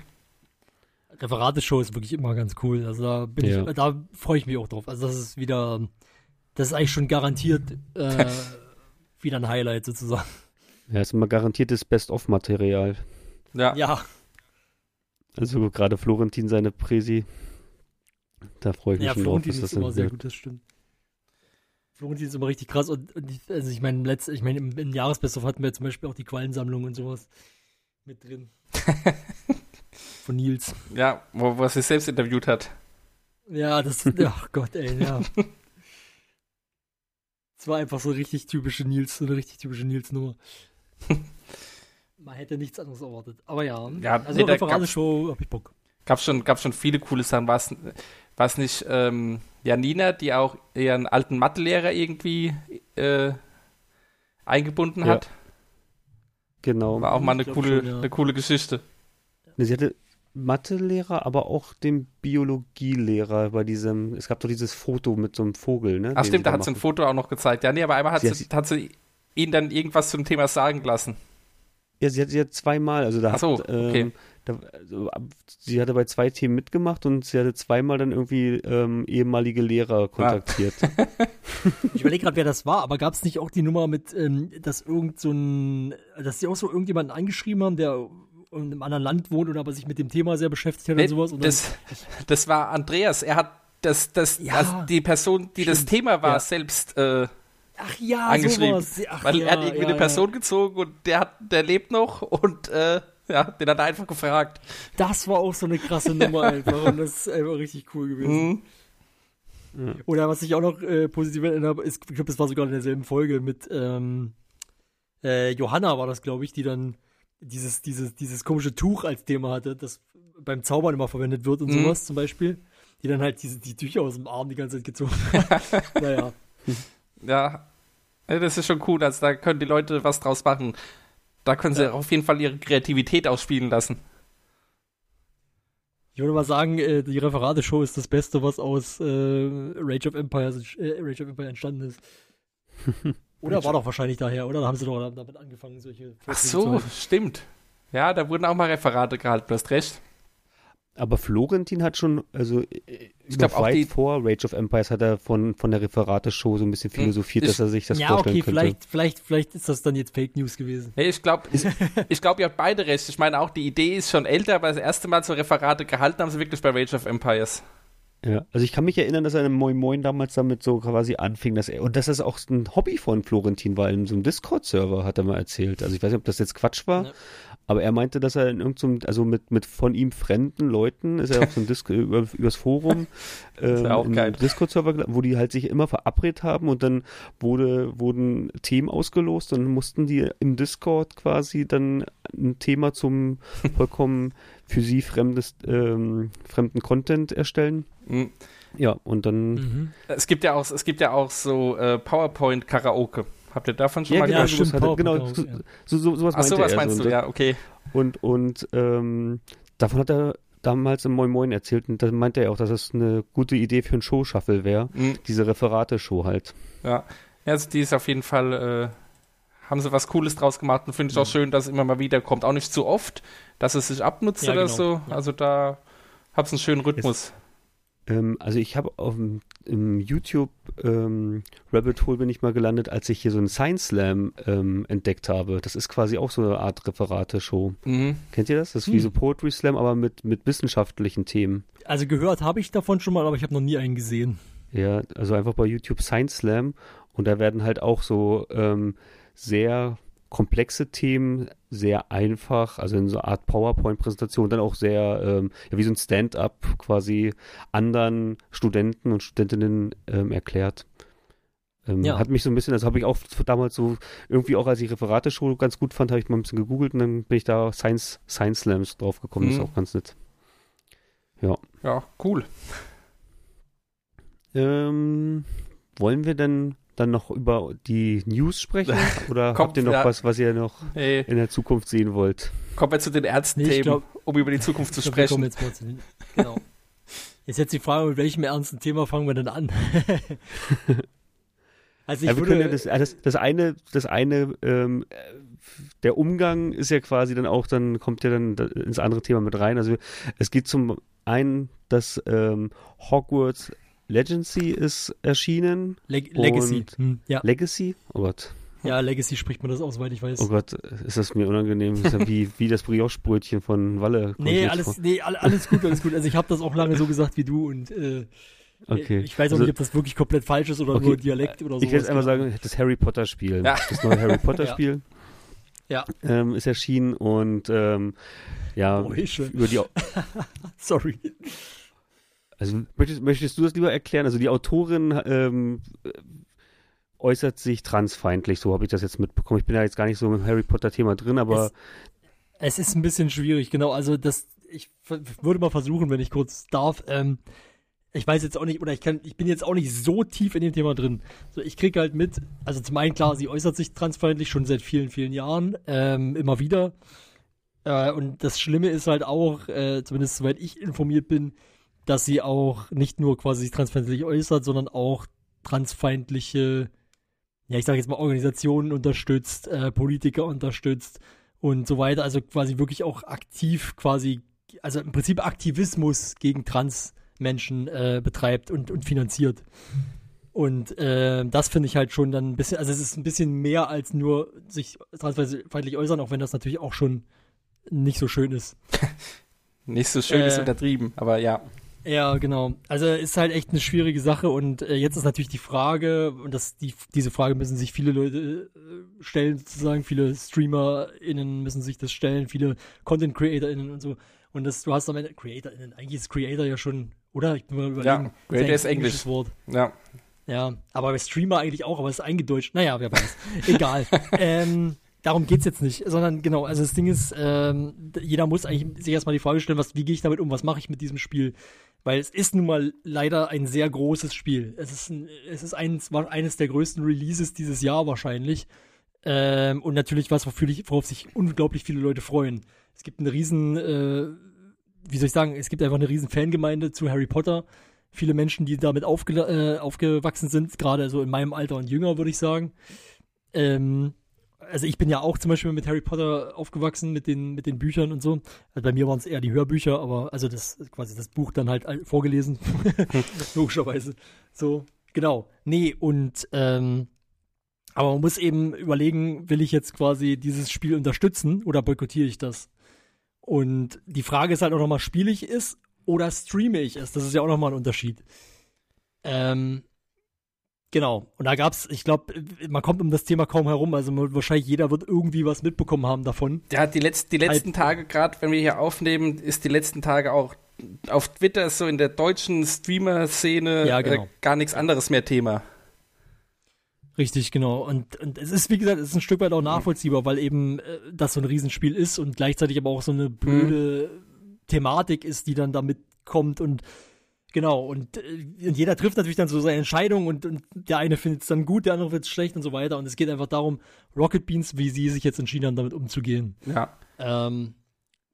Referateshow ist wirklich immer ganz cool. Also da bin Ja. ich, da freue ich mich auch drauf. Also das ist wieder, das ist eigentlich schon garantiert äh, wieder ein Highlight sozusagen. Ja, ist immer garantiertes Best-of-Material. Ja. Ja, Also gerade Florentin seine Präsi. Da freue ich mich ja, schon drauf, Florentin dass das ist immer sehr gut, das stimmt. Florentin ist immer richtig krass und, und ich, also ich meine, letzt, ich meine, im, im Jahresbest-of hatten wir zum Beispiel auch die Quallensammlung und sowas mit drin. Von Nils. Ja, wo, wo er sich selbst interviewt hat. Ja, das, ach Gott, ey, ja. Es war einfach so richtig typische Nils, so eine richtig typische Nils-Nummer. Man hätte nichts anderes erwartet. Aber ja, Ja, also nee, Referateshow hab ich Bock. Gab schon, gab schon viele coole Sachen. War es nicht ähm, Janina, die auch ihren alten Mathelehrer irgendwie äh, eingebunden Ja. hat? Genau. War auch mal eine coole, schon, ja. eine coole Geschichte. Sie hatte Mathelehrer, aber auch den Biologielehrer bei diesem, es gab doch dieses Foto mit so einem Vogel, ne? Ach stimmt, da hat sie ein. Foto auch noch gezeigt. Ja, nee, aber einmal hat Sie sie, hat- sie ihn dann irgendwas zum Thema sagen lassen. Ja, sie hat sie hat zweimal, also da Ach so, hat, ähm, okay. da, also, sie hatte bei zwei Themen mitgemacht und sie hatte zweimal dann irgendwie ähm, ehemalige Ah. Lehrer kontaktiert. Ich überlege gerade, wer das war, aber gab es nicht auch die Nummer mit, ähm, dass irgend so ein, dass sie auch so irgendjemanden angeschrieben haben, der in einem anderen Land wohnt und aber sich mit dem Thema sehr beschäftigt hat Nee, und sowas? Und dann- das, das war Andreas. Er hat das, das, Ja, also die Person, die das stimmt. Thema war, Ja. selbst äh, ach ja, angeschrieben. sowas. Ach, weil ja, er hat irgendwie ja, eine ja. Person gezogen und der hat, der lebt noch und äh, ja, den hat er einfach gefragt. Das war auch so eine krasse Nummer einfach und das ist einfach richtig cool gewesen. Mhm. Oder was ich auch noch äh, positiv erinnere, ist, ich glaube, das war sogar in derselben Folge mit ähm, äh, Johanna war das, glaube ich, die dann dieses, dieses, dieses komische Tuch als Thema hatte, das beim Zaubern immer verwendet wird und Mhm. sowas zum Beispiel. Die dann halt diese, die Tücher aus dem Arm die ganze Zeit gezogen hat. naja. Ja, das ist schon cool. Also da können die Leute was draus machen. Da können sie Ja. auf jeden Fall ihre Kreativität ausspielen lassen. Ich würde mal sagen, äh, die Referate-Show ist das Beste, was aus äh, Rage of Empires, äh, Rage of Empire entstanden ist. oder war doch wahrscheinlich daher, oder? Da haben sie doch damit angefangen, solche Ach so, stimmt. Ja, da wurden auch mal Referate gehalten, du hast recht. Aber Florentin hat schon, also äh, Ich glaub noch auch weit die- vor Rage of Empires hat er von, von der Referate-Show so ein bisschen philosophiert, ich- dass er sich das Ja, vorstellen okay, könnte. vielleicht, vielleicht, vielleicht ist das dann jetzt Fake News gewesen. Nee, ich glaube, ich glaube, ihr habt beide recht. Ich meine auch, die Idee ist schon älter, aber das erste Mal so Referate gehalten haben sie wirklich bei Rage of Empires. Ja, also ich kann mich erinnern, dass er in Moin Moin damals damit so quasi anfing, dass er, und dass das auch ein Hobby von Florentin war, in so einem Discord-Server, hat er mal erzählt. Also ich weiß nicht, ob das jetzt Quatsch war, Ja. Aber er meinte, dass er in irgendeinem, also mit, mit von ihm fremden Leuten, ist er auf so einem Disc, über, übers Forum, ähm, Discord-Server, wo die halt sich immer verabredet haben und dann wurde, wurden Themen ausgelost und mussten die im Discord quasi dann ein Thema zum vollkommen für sie fremdes, ähm, fremden Content erstellen. Mhm. Ja, und dann. Mhm. Es gibt ja auch, es gibt ja auch so äh, PowerPoint-Karaoke. Habt ihr davon schon Ja, mal genau, Ja, gehört? sowas stimmt, hat er, genau, ja. so, so, sowas Ach meinte so, was er. meinst so, du? Ja, okay. Und, und ähm, davon hat er damals im Moin Moin erzählt und da meinte er auch, dass das eine gute Idee für ein Show-Shuffle wäre. Mhm. Diese Referate-Show halt. Ja. ja, also die ist auf jeden Fall, äh, haben sie was Cooles draus gemacht und finde ich auch schön, dass es immer mal wieder kommt. Auch nicht zu oft, dass es sich abnutzt Ja, oder genau. so. Ja. Also da hab's einen schönen Rhythmus. Ähm, also ich habe auf dem im YouTube ähm, Rabbit Hole bin ich mal gelandet, als ich hier so einen Science Slam ähm, entdeckt habe. Das ist quasi auch so eine Art Referate-Show. Mhm. Kennt ihr das? Das ist wie Hm. so Poetry Slam, aber mit, mit wissenschaftlichen Themen. Also gehört habe ich davon schon mal, aber ich habe noch nie einen gesehen. Ja, also einfach bei YouTube Science Slam und da werden halt auch so ähm, sehr komplexe Themen sehr einfach, also in so einer Art PowerPoint-Präsentation, dann auch sehr, ähm, ja, wie so ein Stand-up quasi anderen Studenten und Studentinnen ähm, erklärt. Ähm, Ja. Hat mich so ein bisschen, also habe ich auch damals so, irgendwie auch als ich Referate-Show ganz gut fand, habe ich mal ein bisschen gegoogelt und dann bin ich da Science, Science Slams drauf gekommen, das Mhm. ist auch ganz nett. Ja, cool. Ähm, wollen wir denn dann noch über die News sprechen? Oder Kommt, habt ihr noch ja. was, was ihr noch Hey, in der Zukunft sehen wollt? kommen wir zu den ernsten Nee, Themen, glaub- um über die Zukunft zu glaub, sprechen. jetzt mal zu den, genau. Ist jetzt die Frage, mit welchem ernsten Thema fangen wir denn an? also ich Ja, wir würde, können ja das, das, das eine, das eine, ähm, äh, der Umgang ist ja quasi dann auch, dann kommt ja dann da- ins andere Thema mit rein. Also es geht zum einen, dass ähm, Hogwarts Legacy ist erschienen. Leg Legacy. Hm, ja. Legacy? Oh Gott. ja, Legacy spricht man das aus, soweit ich weiß. Oh Gott, ist das mir unangenehm. Das ist ja wie, wie das Brioche-Brötchen von Walle. kommt Nee, alles, nee, all- alles gut, alles gut. Also ich habe das auch lange so gesagt wie du und äh, Okay. ich weiß auch Also- nicht, ob das wirklich komplett falsch ist oder Okay, nur Dialekt oder so. Ich werde jetzt einmal sagen, das Harry Potter Spiel. Ja. Das neue Harry Potter Spiel Ja. ähm, ist erschienen und ähm, ja, Oh, über die, Sorry. Also möchtest, möchtest du das lieber erklären? Also die Autorin ähm, äh, äußert sich transfeindlich, so habe ich das jetzt mitbekommen. Ich bin ja jetzt gar nicht so im Harry Potter Thema drin, aber Es ist ein bisschen schwierig, genau. Also das, ich würde mal versuchen, wenn ich kurz darf. Ähm, ich weiß jetzt auch nicht, oder ich kann, ich bin jetzt auch nicht so tief in dem Thema drin. So, ich kriege halt mit, also zum einen klar, sie äußert sich transfeindlich schon seit vielen, vielen Jahren, ähm, immer wieder. Äh, und das Schlimme ist halt auch, äh, zumindest soweit ich informiert bin, dass sie auch nicht nur quasi sich transfeindlich äußert, sondern auch transfeindliche, ja, ich sage jetzt mal Organisationen unterstützt, äh, Politiker unterstützt und so weiter. Also quasi wirklich auch aktiv quasi, also im Prinzip Aktivismus gegen Transmenschen äh, betreibt und, und finanziert. Und äh, das finde ich halt schon dann ein bisschen, also es ist ein bisschen mehr als nur sich transfeindlich äußern, auch wenn das natürlich auch schon nicht so schön ist. Nicht so schön ist Äh, untertrieben, aber ja. Ja, genau. Also ist halt echt eine schwierige Sache und äh, jetzt ist natürlich die Frage, und das, die, diese Frage müssen sich viele Leute äh, stellen, sozusagen, viele StreamerInnen müssen sich das stellen, viele Content CreatorInnen und so. Und das, du hast am Ende CreatorInnen, eigentlich ist Creator ja schon, oder? Ich bin mal überlegen. Creator ein ist Englisch. englisches Wort. Ja. Ja, aber bei Streamer eigentlich auch, aber es ist eingedeutscht. Naja, wer weiß. Egal. ähm, darum geht's jetzt nicht, sondern genau, also das Ding ist, ähm, jeder muss eigentlich sich erstmal die Frage stellen, was, wie gehe ich damit um, was mache ich mit diesem Spiel? Weil es ist nun mal leider ein sehr großes Spiel. Es ist, ein, es ist eines, war eines der größten Releases dieses Jahr wahrscheinlich. Ähm, und natürlich was, worauf sich unglaublich viele Leute freuen. Es gibt eine riesen, äh, wie soll ich sagen, es gibt einfach eine riesen Fangemeinde zu Harry Potter. Viele Menschen, die damit aufge äh, aufgewachsen sind, gerade so in meinem Alter und jünger, würde ich sagen. Ähm, also ich bin ja auch zum Beispiel mit Harry Potter aufgewachsen, mit den, mit den Büchern und so. Also bei mir waren es eher die Hörbücher, aber also das quasi das Buch dann halt vorgelesen. Logischerweise. So, genau. Nee, und ähm, aber man muss eben überlegen, will ich jetzt quasi dieses Spiel unterstützen oder boykottiere ich das? Und die Frage ist halt auch nochmal, spiele ich es oder streame ich es? Das ist ja auch nochmal ein Unterschied. Ähm, genau. Und da gab's, ich glaube, man kommt um das Thema kaum herum. Also wahrscheinlich jeder wird irgendwie was mitbekommen haben davon. Ja, die, letzt, die letzten halt, Tage, gerade wenn wir hier aufnehmen, ist die letzten Tage auch auf Twitter so in der deutschen Streamer-Szene ja, genau. äh, gar nichts anderes mehr Thema. Richtig, genau. Und, und es ist, wie gesagt, es ist ein Stück weit auch nachvollziehbar, weil eben äh, das so ein Riesenspiel ist und gleichzeitig aber auch so eine blöde mhm. Thematik ist, die dann damit kommt und genau, und, äh, und jeder trifft natürlich dann so seine Entscheidung und, und der eine findet es dann gut, der andere findet es schlecht und so weiter. Und es geht einfach darum, Rocket Beans, wie sie sich jetzt entschieden haben, damit umzugehen. Ja. Ähm,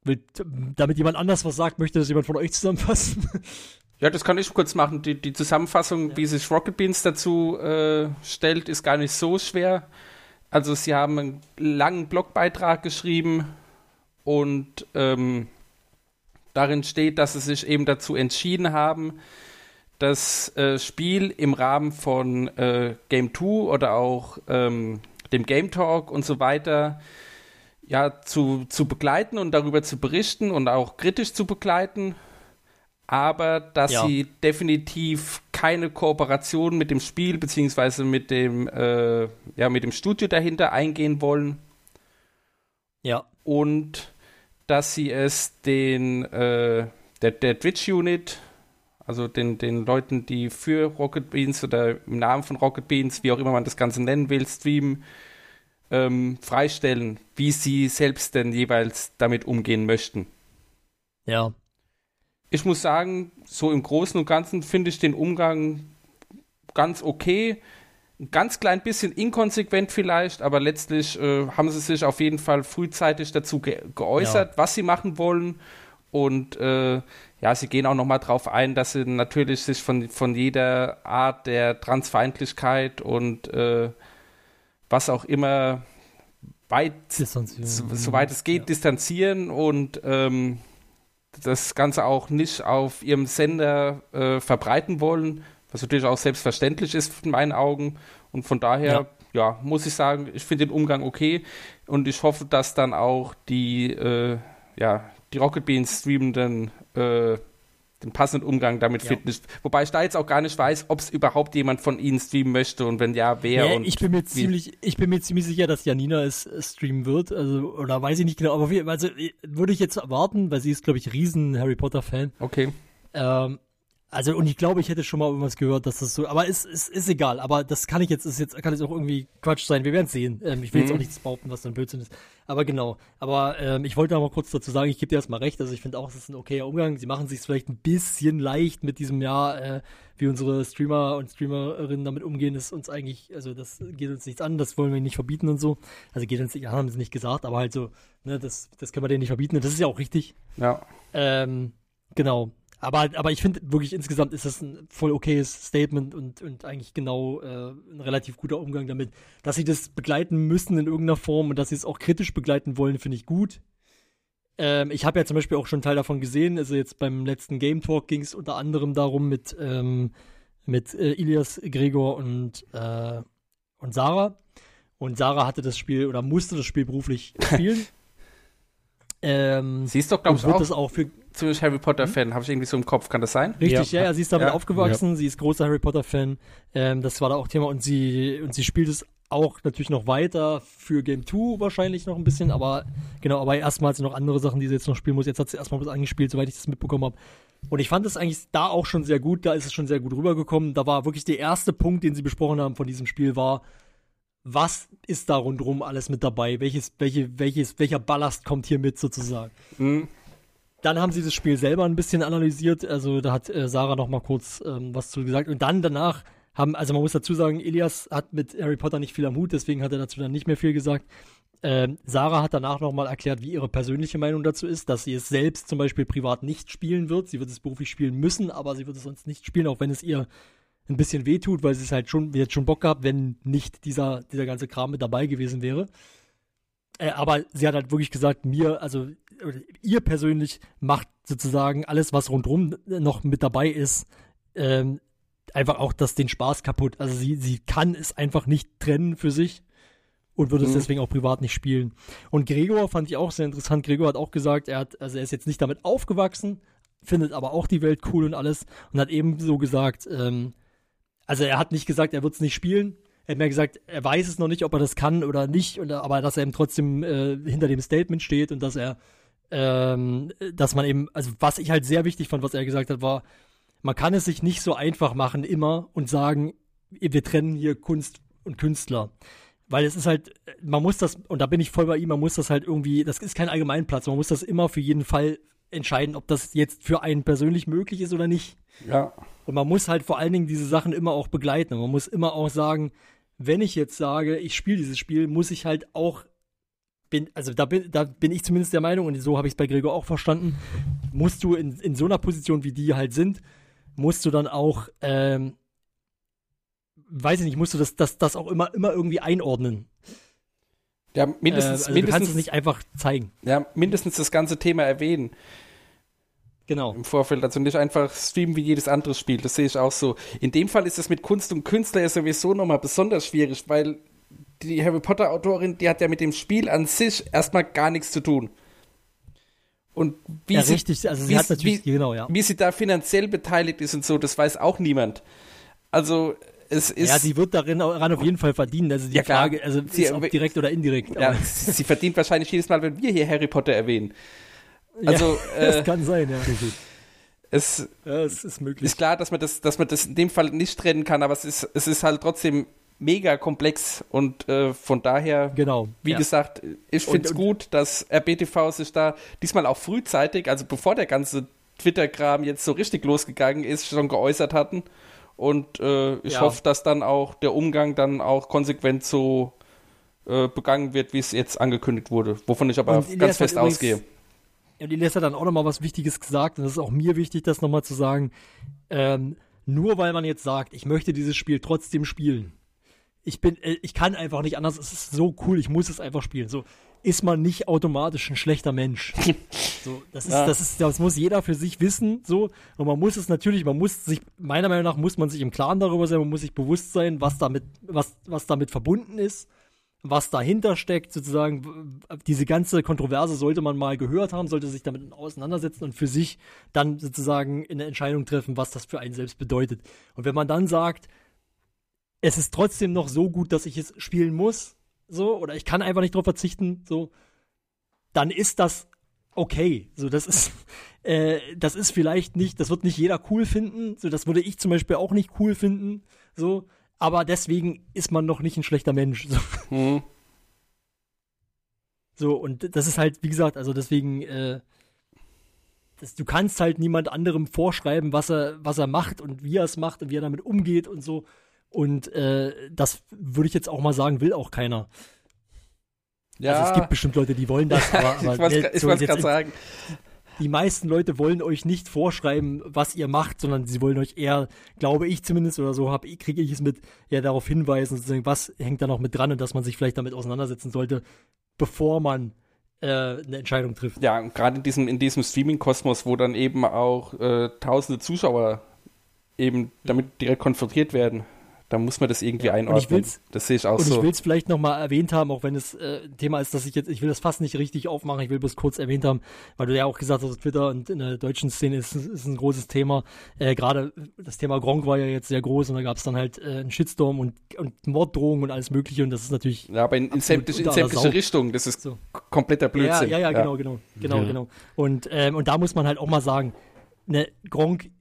mit, damit jemand anders was sagt, möchte das jemand von euch zusammenfassen? Ja, das kann ich kurz machen. Die, die Zusammenfassung, ja. wie sich Rocket Beans dazu äh, stellt, ist gar nicht so schwer. Also sie haben einen langen Blogbeitrag geschrieben und ähm, darin steht, dass sie sich eben dazu entschieden haben, das äh, Spiel im Rahmen von äh, Game 2 oder auch ähm, dem Game Talk und so weiter ja, zu, zu begleiten und darüber zu berichten und auch kritisch zu begleiten aber dass ja. sie definitiv keine Kooperation mit dem Spiel beziehungsweise mit dem äh, ja mit dem Studio dahinter eingehen wollen. Ja. Und dass sie es den äh, der, der Twitch Unit, also den, den Leuten, die für Rocket Beans oder im Namen von Rocket Beans, wie auch immer man das Ganze nennen will, streamen, ähm, freistellen, wie sie selbst denn jeweils damit umgehen möchten. Ja, ich muss sagen, so im Großen und Ganzen finde ich den Umgang ganz okay. Ein ganz klein bisschen inkonsequent vielleicht, aber letztlich äh, haben sie sich auf jeden Fall frühzeitig dazu ge geäußert, ja. was sie machen wollen. Und äh, ja, sie gehen auch nochmal darauf ein, dass sie natürlich sich von, von jeder Art der Transfeindlichkeit und äh, was auch immer weit, soweit es geht, ja. distanzieren und ähm, das Ganze auch nicht auf ihrem Sender äh, verbreiten wollen, was natürlich auch selbstverständlich ist in meinen Augen. Und von daher, ja, ja muss ich sagen, ich finde den Umgang okay und ich hoffe, dass dann auch die, äh, ja, die Rocket Beans streamenden äh, den passenden Umgang damit ja. finden. Wobei ich da jetzt auch gar nicht weiß, ob es überhaupt jemand von ihnen streamen möchte und wenn ja, wer. Nee, und ich bin mir ziemlich, ich bin mir ziemlich sicher, dass Janina es streamen wird. Also, oder weiß ich nicht genau, aber wie, also würde ich jetzt erwarten, weil sie ist, glaube ich, riesen Harry Potter-Fan. Okay. Ähm, also, und ich glaube, ich hätte schon mal irgendwas gehört, dass das so, aber es ist, ist, ist, egal, aber das kann ich jetzt, ist jetzt, kann jetzt auch irgendwie Quatsch sein, wir werden es sehen. Ähm, ich will mhm. jetzt auch nichts behaupten, was dann Blödsinn ist. Aber genau, aber ähm, ich wollte aber kurz dazu sagen, ich gebe dir erstmal recht, also ich finde auch, es ist ein okayer Umgang. Sie machen sich vielleicht ein bisschen leicht mit diesem Jahr, äh, wie unsere Streamer und Streamerinnen damit umgehen, ist uns eigentlich, also das geht uns nichts an, das wollen wir nicht verbieten und so. Also geht uns nicht an, haben sie nicht gesagt, aber halt so, ne, das, das können wir denen nicht verbieten und das ist ja auch richtig. Ja. Ähm, genau. Aber, aber ich finde wirklich insgesamt ist das ein voll okayes Statement und, und eigentlich genau äh, ein relativ guter Umgang damit. Dass sie das begleiten müssen in irgendeiner Form und dass sie es auch kritisch begleiten wollen, finde ich gut. Ähm, ich habe ja zum Beispiel auch schon einen Teil davon gesehen. Also jetzt beim letzten Game Talk ging es unter anderem darum mit, ähm, mit äh, Ilias, Gregor und, äh, und Sarah. Und Sarah hatte das Spiel oder musste das Spiel beruflich spielen. Ähm, sie ist doch, glaube ich, auch, das auch für ziemlich Harry Potter-Fan, habe ich irgendwie so im Kopf, kann das sein? Richtig, ja, ja, sie ist damit ja. aufgewachsen, ja. sie ist großer Harry Potter-Fan, ähm, das war da auch Thema und sie, und sie spielt es auch natürlich noch weiter für Game 2 wahrscheinlich noch ein bisschen, aber genau, aber erstmal sind noch andere Sachen, die sie jetzt noch spielen muss. Jetzt hat sie erstmal was angespielt, soweit ich das mitbekommen habe. Und ich fand es eigentlich da auch schon sehr gut, da ist es schon sehr gut rübergekommen. Da war wirklich der erste Punkt, den sie besprochen haben von diesem Spiel, war, was ist da rundherum alles mit dabei? Welches, welche, welches, welcher Ballast kommt hier mit sozusagen? Mhm. Dann haben sie das Spiel selber ein bisschen analysiert. Also da hat äh, Sarah noch mal kurz ähm, was zu gesagt. Und dann danach haben, also man muss dazu sagen, Elias hat mit Harry Potter nicht viel am Hut, deswegen hat er dazu dann nicht mehr viel gesagt. Ähm, Sarah hat danach nochmal erklärt, wie ihre persönliche Meinung dazu ist, dass sie es selbst zum Beispiel privat nicht spielen wird. Sie wird es beruflich spielen müssen, aber sie wird es sonst nicht spielen, auch wenn es ihr ein bisschen wehtut, weil sie es halt schon, jetzt schon Bock gehabt, wenn nicht dieser, dieser ganze Kram mit dabei gewesen wäre. Äh, aber sie hat halt wirklich gesagt, mir, also ihr persönlich macht sozusagen alles, was rundherum noch mit dabei ist, ähm, einfach auch das den Spaß kaputt. Also sie, sie kann es einfach nicht trennen für sich und würde es Mhm. deswegen auch privat nicht spielen. Und Gregor fand ich auch sehr interessant. Gregor hat auch gesagt, er hat, also er ist jetzt nicht damit aufgewachsen, findet aber auch die Welt cool und alles und hat eben so gesagt, ähm, also er hat nicht gesagt, er wird es nicht spielen. Er hat mir gesagt, er weiß es noch nicht, ob er das kann oder nicht, oder, aber dass er eben trotzdem äh, hinter dem Statement steht und dass er, ähm, dass man eben, also was ich halt sehr wichtig fand, was er gesagt hat, war, man kann es sich nicht so einfach machen immer und sagen, wir trennen hier Kunst und Künstler. Weil es ist halt, man muss das, und da bin ich voll bei ihm, man muss das halt irgendwie, das ist kein Allgemeinplatz, man muss das immer für jeden Fall entscheiden, ob das jetzt für einen persönlich möglich ist oder nicht. Ja. Und man muss halt vor allen Dingen diese Sachen immer auch begleiten. Und man muss immer auch sagen, wenn ich jetzt sage, ich spiele dieses Spiel, muss ich halt auch, bin, also da bin, da bin ich zumindest der Meinung, und so habe ich es bei Gregor auch verstanden, musst du in, in so einer Position, wie die halt sind, musst du dann auch, ähm, weiß ich nicht, musst du das, das, das auch immer, immer irgendwie einordnen. Ja, Äh, mindestens, also du kannst mindestens, es nicht einfach zeigen. ja, mindestens das ganze Thema erwähnen Genau. im Vorfeld. Also nicht einfach streamen wie jedes andere Spiel. Das sehe ich auch so. In dem Fall ist das mit Kunst und Künstler ja sowieso nochmal besonders schwierig, weil die Harry Potter Autorin, die hat ja mit dem Spiel an sich erstmal gar nichts zu tun. Und wie, ja, sie, richtig, also sie wie- wie- genau, ja. wie sie da finanziell beteiligt ist und so, das weiß auch niemand. Also es ist Ja, sie wird darin daran auf jeden Fall verdienen. Also die Ja. Frage, also Sie- ist ob direkt oder indirekt. ja, sie verdient wahrscheinlich jedes Mal, wenn wir hier Harry Potter erwähnen. Ja, Also das äh, kann sein, ja. es Ja, es ist möglich. ist klar, dass man das, dass man das in dem Fall nicht trennen kann, aber es ist, es ist halt trotzdem mega komplex und äh, von daher, genau. wie ja. gesagt, ich finde es gut, dass RBTV sich da diesmal auch frühzeitig, also bevor der ganze Twitter-Kram jetzt so richtig losgegangen ist, schon geäußert hatten. Und äh, ich Ja. hoffe, dass dann auch der Umgang dann auch konsequent so äh, begangen wird, wie es jetzt angekündigt wurde, wovon ich aber Und ganz fest übrigens- ausgehe. Und Elias hat dann auch nochmal was Wichtiges gesagt, und das ist auch mir wichtig, das nochmal zu sagen. Ähm, nur weil man jetzt sagt, ich möchte dieses Spiel trotzdem spielen. Ich bin, äh, ich kann einfach nicht anders, es ist so cool, ich muss es einfach spielen. So ist man nicht automatisch ein schlechter Mensch. so, das ist, Ja. das ist, das muss jeder für sich wissen, so. Und man muss es natürlich, man muss sich, meiner Meinung nach muss man sich im Klaren darüber sein, man muss sich bewusst sein, was damit, was, was damit verbunden ist was dahinter steckt, sozusagen, diese ganze Kontroverse sollte man mal gehört haben, sollte sich damit auseinandersetzen und für sich dann sozusagen eine Entscheidung treffen, was das für einen selbst bedeutet. Und wenn man dann sagt, es ist trotzdem noch so gut, dass ich es spielen muss, so, oder ich kann einfach nicht drauf verzichten, so, dann ist das okay. So, das ist, äh, das ist vielleicht nicht, das wird nicht jeder cool finden, so, das würde ich zum Beispiel auch nicht cool finden, so, aber deswegen ist man noch nicht ein schlechter Mensch. So. Hm. So, und das ist halt, wie gesagt, also deswegen, äh, das, du kannst halt niemand anderem vorschreiben, was er, was er macht und wie er es macht und wie er damit umgeht und so. Und äh, das würde ich jetzt auch mal sagen, will auch keiner. Ja, Also es gibt bestimmt Leute, die wollen das, aber, aber ich wollte ne, es so gerade sagen. die meisten Leute wollen euch nicht vorschreiben, was ihr macht, sondern sie wollen euch eher, glaube ich zumindest oder so, kriege ich es mit, ja darauf hinweisen, sozusagen, was hängt da noch mit dran und dass man sich vielleicht damit auseinandersetzen sollte, bevor man äh, eine Entscheidung trifft. Ja, und gerade in diesem, in diesem Streaming-Kosmos, wo dann eben auch äh, tausende Zuschauer eben damit direkt konfrontiert werden, da muss man das irgendwie Ja, und ich einordnen. das sehe ich auch Und so. ich will es vielleicht nochmal erwähnt haben, auch wenn es äh, ein Thema ist, dass ich jetzt, ich will das fast nicht richtig aufmachen, ich will bloß kurz erwähnt haben, weil du ja auch gesagt hast, auf Twitter und in der deutschen Szene ist, ist ein großes Thema. Äh, Gerade das Thema Gronk war ja jetzt sehr groß und da gab es dann halt äh, einen Shitstorm und, und Morddrohungen und alles mögliche und das ist natürlich ja, aber in, in sämtliche, in sämtliche Sau. Richtungen, das ist So. kompletter Blödsinn. Ja, ja, ja, genau, genau, genau, Ja. genau. Und, ähm, und da muss man halt auch mal sagen, ne, Gronk,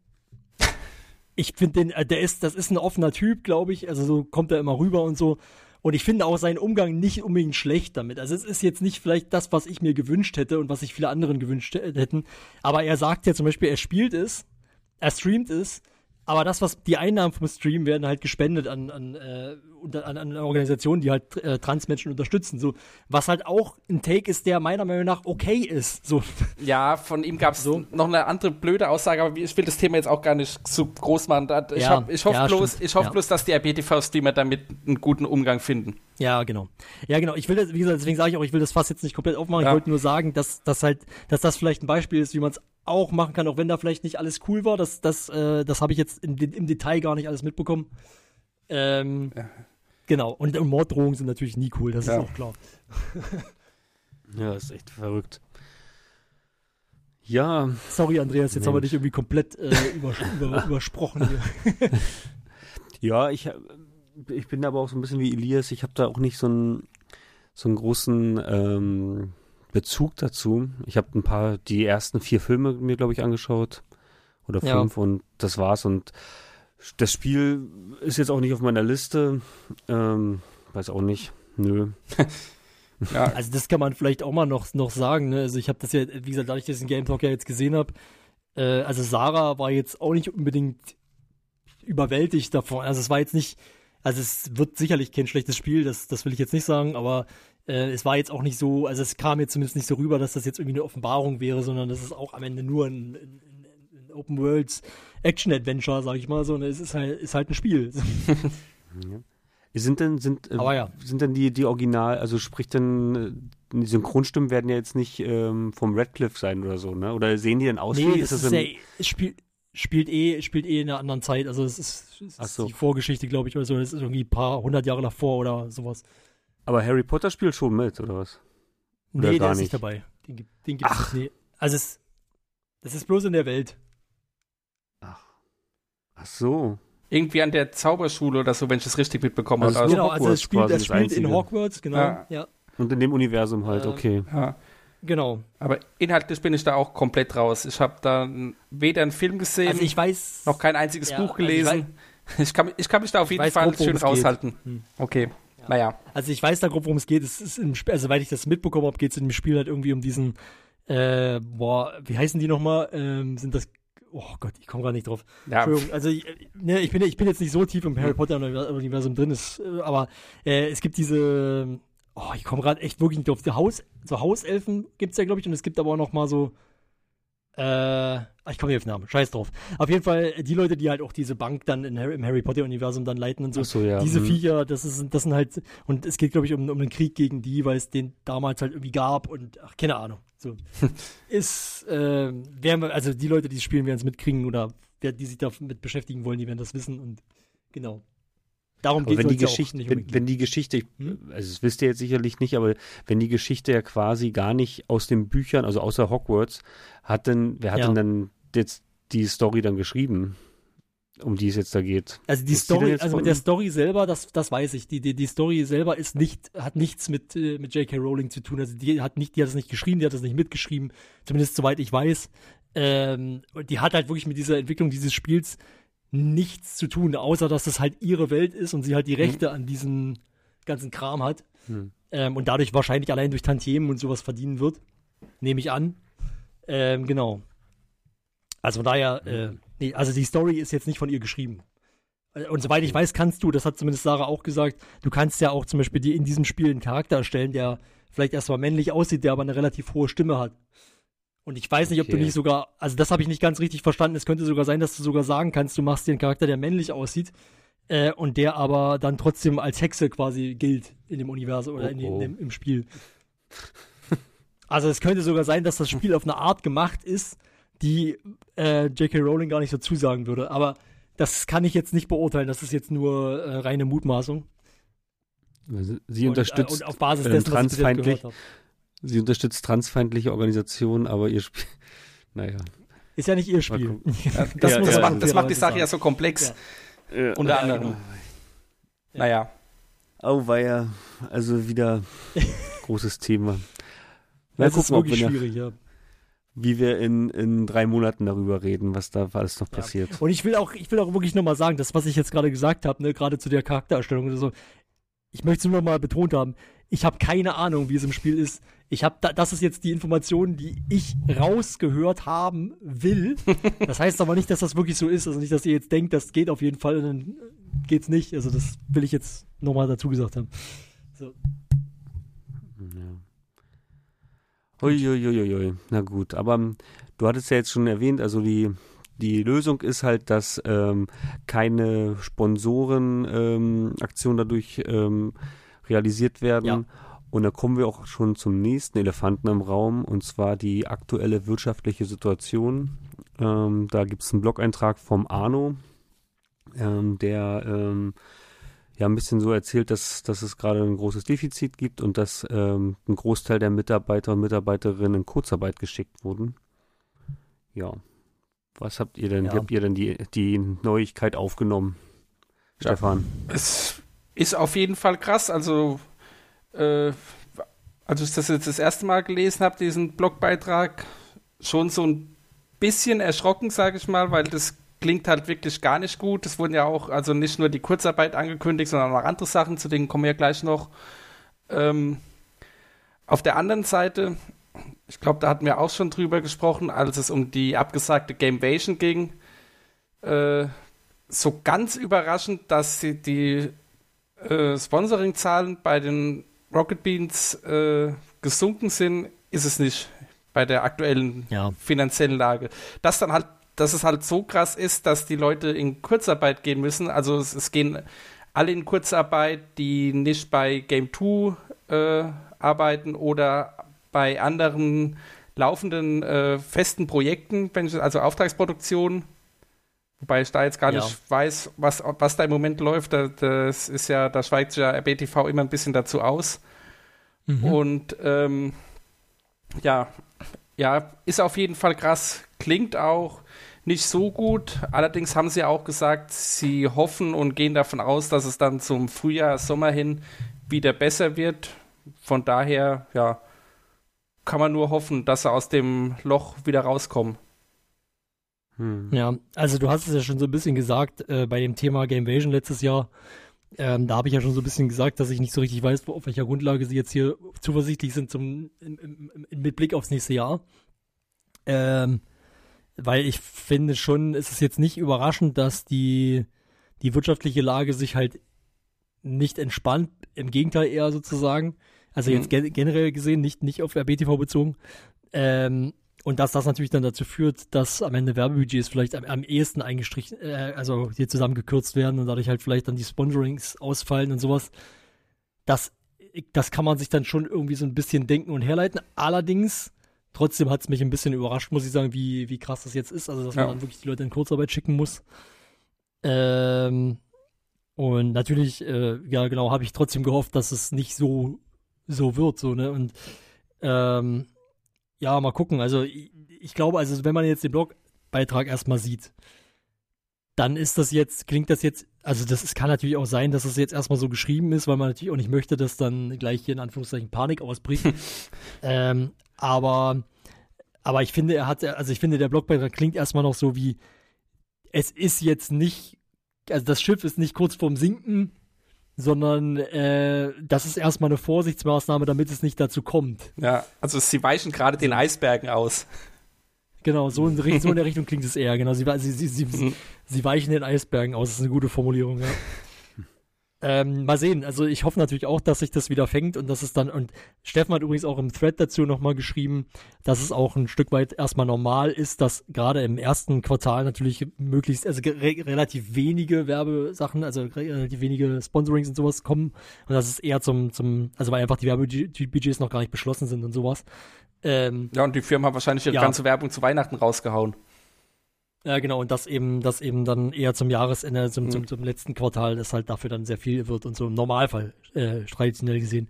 ich finde den, äh, der ist, das ist ein offener Typ, glaube ich, also so kommt er immer rüber und so. Und ich finde auch seinen Umgang nicht unbedingt schlecht damit. Also es ist jetzt nicht vielleicht das, was ich mir gewünscht hätte und was sich viele anderen gewünscht hä- hätten. Aber er sagt ja zum Beispiel, er spielt es, er streamt es, Aber das, was die Einnahmen vom Stream werden halt gespendet an, an, äh, an, an Organisationen, die halt äh, Transmenschen unterstützen. So, was halt auch ein Take ist, der meiner Meinung nach okay ist. So, Ja, von ihm gab es So. noch eine andere blöde Aussage, aber ich will das Thema jetzt auch gar nicht zu groß machen. Ich, Ja, hab, ich hoffe ja, bloß, stimmt. ich hoffe Ja. bloß, dass die RBTV-Streamer damit einen guten Umgang finden. Ja, genau. Ja, genau. Ich will das, wie gesagt, deswegen sage ich auch, ich will das fast jetzt nicht komplett aufmachen. Ich wollte nur sagen, dass das halt, dass das vielleicht ein Beispiel ist, wie man es auch machen kann, auch wenn da vielleicht nicht alles cool war. Das, das, äh, das habe ich jetzt in, im Detail gar nicht alles mitbekommen. Ähm, Genau. Und, und Morddrohungen sind natürlich nie cool, das Ja. ist auch klar. Ja, ist echt verrückt. Ja, Sorry, Andreas, jetzt Mensch. haben wir dich irgendwie komplett äh, übers über, übersprochen hier. ja, ich, ich bin aber auch so ein bisschen wie Elias. Ich habe da auch nicht so einen, so einen großen ähm, Bezug dazu. Ich habe ein paar, die ersten vier Filme mir, glaube ich, angeschaut. Oder Ja. fünf und das war's. Und das Spiel ist jetzt auch nicht auf meiner Liste. Ähm, weiß auch nicht. Nö. Ja, Also das kann man vielleicht auch mal noch, noch sagen. Ne? Also ich habe das ja, wie gesagt, dadurch, dass ich den Game Talk ja jetzt gesehen habe, äh, also Sarah war jetzt auch nicht unbedingt überwältigt davon. Also es war jetzt nicht, also es wird sicherlich kein schlechtes Spiel, das, das will ich jetzt nicht sagen, aber äh, es war jetzt auch nicht so, also es kam jetzt zumindest nicht so rüber, dass das jetzt irgendwie eine Offenbarung wäre, sondern das ist auch am Ende nur ein, ein, ein, Open World Action Adventure, sag ich mal so. Es ist halt, ist halt ein Spiel. Sind denn, sind, äh, ja. sind denn die, die Original, also sprich denn, äh, die Synchronstimmen werden ja jetzt nicht ähm, vom Radcliffe sein oder so, ne? Oder sehen die denn aus Nee, wie? das ist, ja, es spielt, spielt eh, spielt eh in einer anderen Zeit. Also es ist, es ist so. die Vorgeschichte, glaube ich, oder so. Das ist irgendwie ein paar hundert Jahre davor oder sowas. Aber Harry Potter spielt schon mit, oder was? Oder nee, der ist nicht? dabei. Den, gibt- den gibt's nicht. Nee. Also es, das ist bloß in der Welt. Ach so. irgendwie an der Zauberschule oder so, wenn ich das richtig mitbekommen Also habe. nur genau, also Hogwarts es spielt, quasi das spielt in. Hogwarts, genau. Ja. Ja, Und in dem Universum halt, Äh, okay. ja. genau. Aber inhaltlich bin ich da auch komplett raus. Ich habe da weder einen Film gesehen, Also ich weiß. noch kein einziges Ja, Buch also ich gelesen. Ich, kann, ich kann mich da auf jeden weiß Fall schön raushalten. Hm. Okay, naja. Also ich weiß da grob, worum es geht. Es ist im Sp also weil ich das mitbekommen habe, geht es in dem Spiel halt irgendwie um diesen, äh, boah, wie heißen die nochmal? Ähm, sind das, oh Gott, ich komme gerade nicht drauf. Ja, Entschuldigung, also ich, ne, ich, bin, ich bin jetzt nicht so tief im Harry Potter Universum drin, ist, aber äh, es gibt diese, oh, ich komme gerade echt wirklich nicht drauf. Die Haus, so Hauselfen gibt es ja, glaube ich, und es gibt aber auch noch mal so, äh, ich komme nicht auf den Namen, scheiß drauf. Auf jeden Fall äh, die Leute, die halt auch diese Bank dann in Harry, im Harry Potter Universum dann leiten und so. So, ja. Diese hm. Viecher, das, ist, das sind halt, und es geht, glaube ich, um, um einen Krieg gegen die, weil es den damals halt irgendwie gab und, ach, keine Ahnung. So. ist, äh, werden wir, also die Leute, die es spielen, werden es mitkriegen oder wer, die sich damit beschäftigen wollen, die werden das wissen und genau. Darum geht die es ja auch Geschichte, nicht wenn, wenn die Geschichte, Hm? also das wisst ihr jetzt sicherlich nicht, aber wenn die Geschichte ja quasi gar nicht aus den Büchern, also außer Hogwarts, hat denn, wer hat Ja. denn dann jetzt die Story dann geschrieben, um die es jetzt da geht? Also die Ist Story, also mit der Story selber, das, das weiß ich. Die, die, die Story selber ist nicht, hat nichts mit, äh, mit J.K. Rowling zu tun. Also die hat nicht, die hat es nicht geschrieben, die hat es nicht mitgeschrieben, zumindest soweit ich weiß. Ähm, und die hat halt wirklich mit dieser Entwicklung dieses Spiels nichts zu tun, außer dass es halt ihre Welt ist und sie halt die Rechte an diesem ganzen Kram hat. Hm. Ähm, und dadurch wahrscheinlich allein durch Tantiemen und sowas verdienen wird. Nehme ich an. Ähm, genau. Also von daher, äh, nee, also die Story ist jetzt nicht von ihr geschrieben. Äh, Und soweit ich weiß, kannst du, das hat zumindest Sarah auch gesagt, du kannst ja auch zum Beispiel dir in diesem Spiel einen Charakter erstellen, der vielleicht erstmal männlich aussieht, der aber eine relativ hohe Stimme hat. Und ich weiß nicht, ob du Okay. nicht sogar, also das habe ich nicht ganz richtig verstanden. Es könnte sogar sein, dass du sogar sagen kannst, du machst dir einen Charakter, der männlich aussieht äh, und der aber dann trotzdem als Hexe quasi gilt in dem Universum oder in, Oh, oh. dem- im Spiel. Also es könnte sogar sein, dass das Spiel auf eine Art gemacht ist, die äh, J.K. Rowling gar nicht so zusagen würde. Aber das kann ich jetzt nicht beurteilen. Das ist jetzt nur äh, reine Mutmaßung. Sie Und, unterstützt, äh, und auf Basis dessen, was ich transfeindlich. gehört habe. Sie unterstützt transfeindliche Organisationen, aber ihr Spiel, naja. Ist ja nicht ihr Spiel. Das, Ja, das, ja, macht, das macht die Sache ja so komplex. Ja. Unter Ja, anderem. Naja. Oh, war ja, also wieder großes Thema. Mal Das ist gucken, ob wirklich wir, schwierig, ja. wie wir in, in drei Monaten darüber reden, was da alles noch passiert. Und ich will auch, ich will auch wirklich nochmal sagen, das, was ich jetzt gerade gesagt habe, ne, gerade zu der Charaktererstellung oder so, ich möchte es nur nochmal betont haben, ich habe keine Ahnung, wie es im Spiel ist. Ich habe, da, das ist jetzt die Information, die ich rausgehört haben will. Das heißt aber nicht, dass das wirklich so ist. Also nicht, dass ihr jetzt denkt, das geht auf jeden Fall und dann geht's nicht. Also das will ich jetzt nochmal dazu gesagt haben. So. Uiuiuiui, na gut. Aber ähm, du hattest ja jetzt schon erwähnt, also die, die Lösung ist halt, dass ähm, keine Sponsorenaktionen ähm, dadurch ähm, realisiert werden. Ja. Und da kommen wir auch schon zum nächsten Elefanten im Raum, und zwar die aktuelle wirtschaftliche Situation. Ähm, da gibt es einen Blog-Eintrag vom Arno, ähm, der ähm, ja ein bisschen so erzählt, dass, dass es gerade ein großes Defizit gibt und dass ähm, ein Großteil der Mitarbeiter und Mitarbeiterinnen in Kurzarbeit geschickt wurden. Ja. Was habt ihr denn, Ja. wie habt ihr denn die, die Neuigkeit aufgenommen? Ja. Stefan. Es ist auf jeden Fall krass. Also, äh, als ich das jetzt das erste Mal gelesen habe, diesen Blogbeitrag, schon so ein bisschen erschrocken, sage ich mal, weil das klingt halt wirklich gar nicht gut. Es wurden ja auch, also nicht nur die Kurzarbeit angekündigt, sondern auch andere Sachen, zu denen kommen wir gleich noch. Ähm, auf der anderen Seite, ich glaube, da hatten wir auch schon drüber gesprochen, als es um die abgesagte Gamevasion ging. Äh, so ganz überraschend, dass sie die äh, Sponsoring-Zahlen bei den Rocket Beans äh, gesunken sind, ist es nicht bei der aktuellen Ja. finanziellen Lage. Dass dann halt, dass es halt so krass ist, dass die Leute in Kurzarbeit gehen müssen. Also es, es gehen alle in Kurzarbeit, die nicht bei Game 2 äh, arbeiten oder bei anderen laufenden äh, festen Projekten, also Auftragsproduktionen. Wobei ich da jetzt gar Ja. nicht weiß, was, was da im Moment läuft. Da, das ist ja, da schweigt sich ja RBTV immer ein bisschen dazu aus. Mhm. Und ähm, ja, ja, ist auf jeden Fall krass. Klingt auch nicht so gut. Allerdings haben sie auch gesagt, sie hoffen und gehen davon aus, dass es dann zum Frühjahr, Sommer hin wieder besser wird. Von daher, ja, kann man nur hoffen, dass sie aus dem Loch wieder rauskommen. Hm. Ja, also du hast es ja schon so ein bisschen gesagt äh, bei dem Thema Gamevasion letztes Jahr. Ähm, da habe ich ja schon so ein bisschen gesagt, dass ich nicht so richtig weiß, auf welcher Grundlage sie jetzt hier zuversichtlich sind zum, im, im, im, mit Blick aufs nächste Jahr. Ähm, weil ich finde schon, es ist jetzt nicht überraschend, dass die, die wirtschaftliche Lage sich halt nicht entspannt, im Gegenteil eher sozusagen. Also jetzt Mhm. gen generell gesehen, nicht, nicht auf RBTV bezogen. Ähm, und dass das natürlich dann dazu führt, dass am Ende Werbebudgets vielleicht am, am ehesten eingestrichen, äh, also hier zusammengekürzt werden und dadurch halt vielleicht dann die Sponsorings ausfallen und sowas. Das, das kann man sich dann schon irgendwie so ein bisschen denken und herleiten. Allerdings, trotzdem hat es mich ein bisschen überrascht, muss ich sagen, wie, wie krass das jetzt ist. Also, dass Ja. man dann wirklich die Leute in Kurzarbeit schicken muss. Ähm, und natürlich, äh, ja genau, habe ich trotzdem gehofft, dass es nicht so, so wird, so, ne? Und ähm, ja, mal gucken. Also ich, ich glaube, also wenn man jetzt den Blogbeitrag erstmal sieht, dann ist das jetzt, klingt das jetzt, also das ist, kann natürlich auch sein, dass es jetzt erstmal so geschrieben ist, weil man natürlich auch nicht möchte, dass dann gleich hier in Anführungszeichen Panik ausbricht. ähm, aber, aber ich finde, er hat, also ich finde, der Blogbeitrag klingt erstmal noch so wie, es ist jetzt nicht, also das Schiff ist nicht kurz vorm Sinken, sondern äh, das ist erstmal eine Vorsichtsmaßnahme, damit es nicht dazu kommt. Ja, also sie weichen gerade den Eisbergen aus. Genau, so in, so in der Richtung klingt es eher. Genau, sie, sie, sie, sie, Mhm. sie weichen den Eisbergen aus. Das ist eine gute Formulierung, ja. Ähm, mal sehen. Also ich hoffe natürlich auch, dass sich das wieder fängt und dass es dann, und Steffen hat übrigens auch im Thread dazu nochmal geschrieben, dass es auch ein Stück weit erstmal normal ist, dass gerade im ersten Quartal natürlich möglichst, also re relativ wenige Werbesachen, also re- relativ wenige Sponsorings und sowas kommen und dass es eher zum, zum, also weil einfach die Werbebudgets noch gar nicht beschlossen sind und sowas. Ähm, Ja, und die Firmen haben wahrscheinlich ihre Ja. ganze Werbung zu Weihnachten rausgehauen. Ja, genau, und das eben, das eben dann eher zum Jahresende, zum, Mhm. zum, zum letzten Quartal, das halt dafür dann sehr viel wird und so im Normalfall äh, traditionell gesehen.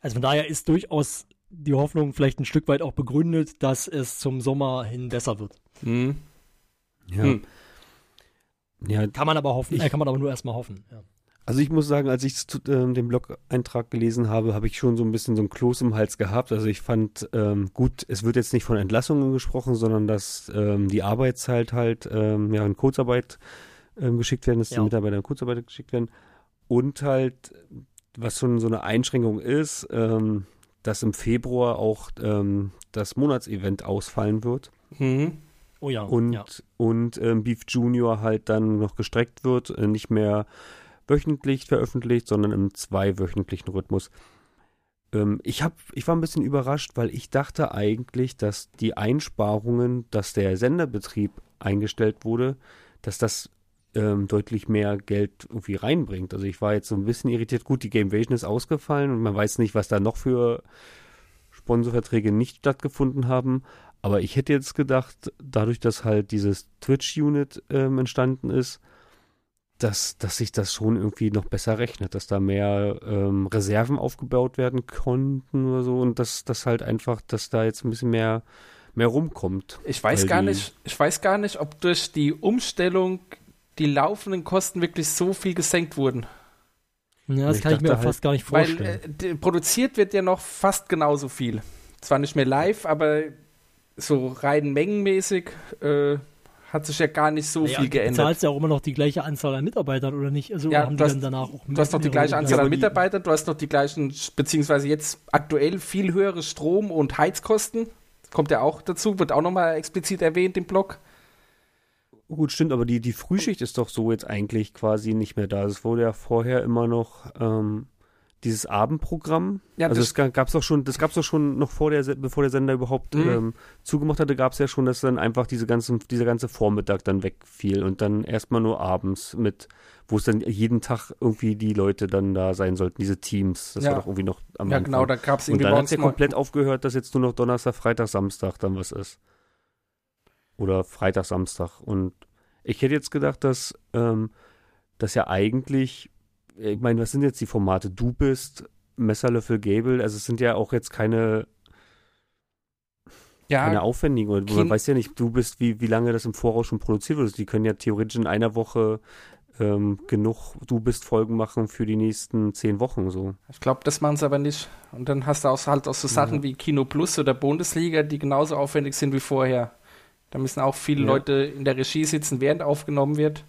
Also von daher ist durchaus die Hoffnung vielleicht ein Stück weit auch begründet, dass es zum Sommer hin besser wird. Mhm. Ja. Hm. ja, Kann man aber hoffen, Ich- äh, kann man aber nur erstmal hoffen. Ja. Also ich muss sagen, als ich ähm, den Blog-Eintrag gelesen habe, habe ich schon so ein bisschen so ein Kloß im Hals gehabt. Also ich fand ähm, gut, es wird jetzt nicht von Entlassungen gesprochen, sondern dass ähm, die Arbeitszeit halt ähm, ja in Kurzarbeit ähm, geschickt werden, dass die Ja. Mitarbeiter in Kurzarbeit geschickt werden. Und halt, was schon so eine Einschränkung ist, ähm, dass im Februar auch ähm, das Monatsevent ausfallen wird. Mhm. Oh ja. und, ja. und ähm, Beef Junior halt dann noch gestreckt wird, äh, nicht mehr wöchentlich veröffentlicht, sondern im zweiwöchentlichen Rhythmus. Ähm, ich, hab, ich war ein bisschen überrascht, weil ich dachte eigentlich, dass die Einsparungen, dass der Senderbetrieb eingestellt wurde, dass das ähm, deutlich mehr Geld irgendwie reinbringt. Also ich war jetzt so ein bisschen irritiert. Gut, die Gamevasion ist ausgefallen und man weiß nicht, was da noch für Sponsorverträge nicht stattgefunden haben. Aber ich hätte jetzt gedacht, dadurch, dass halt dieses Twitch-Unit ähm, entstanden ist, dass, dass sich das schon irgendwie noch besser rechnet, dass da mehr ähm, Reserven aufgebaut werden konnten oder so und dass das halt einfach, dass da jetzt ein bisschen mehr, mehr rumkommt. Ich weiß Weil gar die- nicht, ich weiß gar nicht, ob durch die Umstellung die laufenden Kosten wirklich so viel gesenkt wurden. ja, das ich kann ich mir auch fast gar nicht Weil vorstellen. äh, die- produziert wird ja noch fast genauso viel. Zwar nicht mehr live, aber so rein mengenmäßig äh, hat sich ja gar nicht so Naja, viel Du geändert. zahlst ja auch immer noch die gleiche Anzahl an Mitarbeitern, oder nicht? Also Ja, haben du die hast- dann danach auch Du hast noch die gleiche Anzahl an Mitarbeitern, du hast noch die gleichen, beziehungsweise jetzt aktuell viel höhere Strom- und Heizkosten. Kommt ja auch dazu, wird auch nochmal explizit erwähnt im Blog. Gut, stimmt, aber die, die Frühschicht ist doch so jetzt eigentlich quasi nicht mehr da. Es wurde ja vorher immer noch ähm, dieses Abendprogramm. Ja, also das- das gab es doch schon, das gab es doch schon noch vor der, bevor der Sender überhaupt Mhm. ähm, zugemacht hatte, gab es ja schon, dass dann einfach diese ganzen, dieser ganze Vormittag dann wegfiel und dann erstmal nur abends mit, wo es dann jeden Tag irgendwie die Leute dann da sein sollten, diese Teams. Das Ja. war doch irgendwie noch am Ja, Anfang. genau, da gab es Und irgendwie dann hat ja komplett aufgehört, dass jetzt nur noch Donnerstag, Freitag, Samstag dann was ist. Oder Freitag, Samstag. Und ich hätte jetzt gedacht, dass ähm, das ja eigentlich, ich meine, was sind jetzt die Formate? Du bist, Messerlöffel, Gable, also es sind ja auch jetzt keine, keine ja, aufwendigen, oder Kin- man weiß ja nicht, du bist, wie, wie lange das im Voraus schon produziert wird. Die können ja theoretisch in einer Woche ähm, genug Du bist Folgen machen für die nächsten zehn Wochen so. ich glaube, das machen sie aber nicht. Und dann hast du auch, halt auch so Sachen Ja. wie Kino Plus oder Bundesliga, die genauso aufwendig sind wie vorher. Da müssen auch viele Ja. Leute in der Regie sitzen, während aufgenommen wird.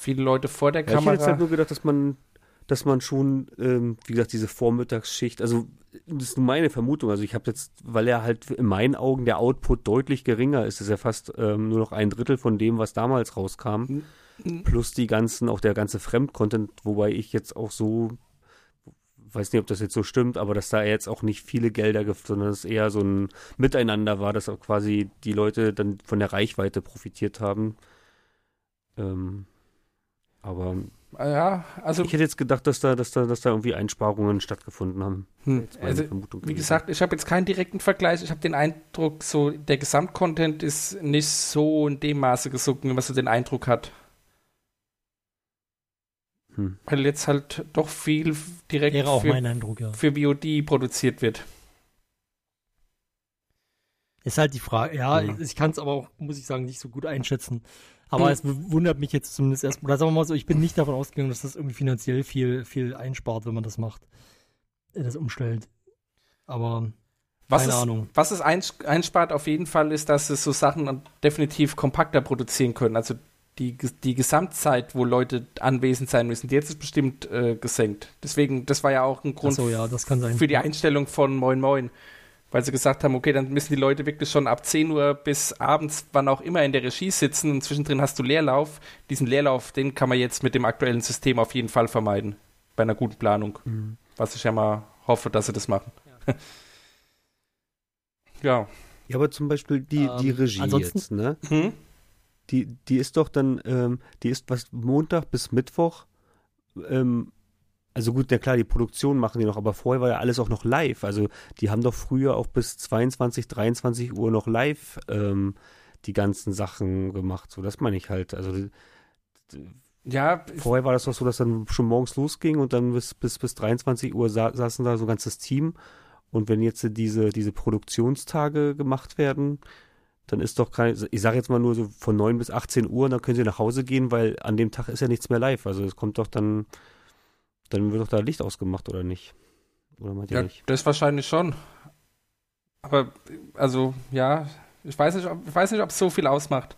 Viele Leute vor der Ja, ich hätte Kamera. jetzt halt nur gedacht, dass man, dass man schon, ähm, wie gesagt, diese Vormittagsschicht, also das ist nur meine Vermutung, also ich habe jetzt, weil er halt in meinen Augen der Output deutlich geringer ist, ist ja fast ähm, nur noch ein Drittel von dem, was damals rauskam, Mhm. plus die ganzen, auch der ganze Fremdcontent, wobei ich jetzt auch so, weiß nicht, ob das jetzt so stimmt, aber dass da jetzt auch nicht viele Gelder gibt, sondern es eher so ein Miteinander war, dass auch quasi die Leute dann von der Reichweite profitiert haben. Ähm, aber ja, also, ich hätte jetzt gedacht, dass da, dass da, dass da irgendwie Einsparungen stattgefunden haben. hm, also Vermutung wie gesagt, ich habe jetzt keinen direkten Vergleich. Ich habe den Eindruck, so der Gesamtcontent ist nicht so in dem Maße gesunken, wie man so den Eindruck hat. Hm. Weil jetzt halt doch viel direkt Wäre auch für, mein Eindruck, ja. für VOD produziert wird. Ist halt die Frage, ja, Ja. ich kann es aber auch, muss ich sagen, nicht so gut einschätzen. Aber Hm. es wundert mich jetzt zumindest erst, oder sagen wir mal so, ich bin nicht davon ausgegangen, dass das irgendwie finanziell viel, viel einspart, wenn man das macht, äh, das umstellt. Aber Was keine es, Ahnung. was es eins- einspart auf jeden Fall ist, dass es so Sachen definitiv kompakter produzieren können. Also die, die Gesamtzeit, wo Leute anwesend sein müssen, die jetzt ist bestimmt äh, gesenkt. Deswegen, das war ja auch ein Grund Achso, ja, das kann sein. für die Einstellung von Moin Moin. Weil sie gesagt haben, okay, dann müssen die Leute wirklich schon ab 10 Uhr bis abends, wann auch immer, in der Regie sitzen und zwischendrin hast du Leerlauf. Diesen Leerlauf, den kann man jetzt mit dem aktuellen System auf jeden Fall vermeiden. Bei einer guten Planung. Mhm. Was ich ja mal hoffe, dass sie das machen. Ja. Ja, aber zum Beispiel die, Ähm, die Regie ansonsten- jetzt, ne? Hm? Die, die ist doch dann, ähm, die ist was Montag bis Mittwoch, ähm, also gut, ja klar, die Produktion machen die noch, aber vorher war ja alles auch noch live. Also die haben doch früher auch bis 22, 23 Uhr noch live ähm, die ganzen Sachen gemacht. So, das meine ich halt. Also Ja, Vorher war das doch so, dass dann schon morgens losging und dann bis, bis, bis 23 Uhr sa saßen da so ein ganzes Team. Und wenn jetzt diese, diese Produktionstage gemacht werden, dann ist doch kein, ich sage jetzt mal nur so von 9 bis 18 Uhr, dann können sie nach Hause gehen, weil an dem Tag ist ja nichts mehr live. Also es kommt doch dann, dann wird doch da Licht ausgemacht, oder nicht? Oder meint ihr ja nicht? das wahrscheinlich schon. Aber, also, ja, ich weiß nicht, ob, ich weiß nicht, ob es so viel ausmacht.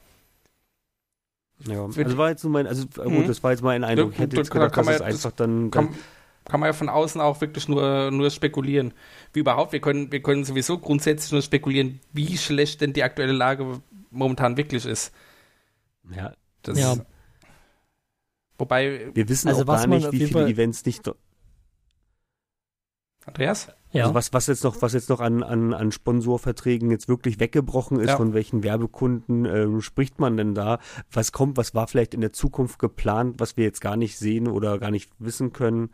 Ja, Für also war jetzt nur mein, also äh, gut, Mhm. das war jetzt mein Eindruck. Ich hätte jetzt da gedacht, kann dass man es ja- das einfach dann, kann, kann man ja von außen auch wirklich nur, nur spekulieren. Wie überhaupt, wir können, wir können sowieso grundsätzlich nur spekulieren, wie schlecht denn die aktuelle Lage momentan wirklich ist. ja, Das Ja. Wobei, wir wissen Also auch was gar nicht, wie viele Fall- Events nicht, Andreas? Ja. also was, was jetzt noch, was jetzt noch an, an, an Sponsorverträgen jetzt wirklich weggebrochen ist, Ja. von welchen Werbekunden ähm, spricht man denn da? Was kommt, was war vielleicht in der Zukunft geplant, was wir jetzt gar nicht sehen oder gar nicht wissen können?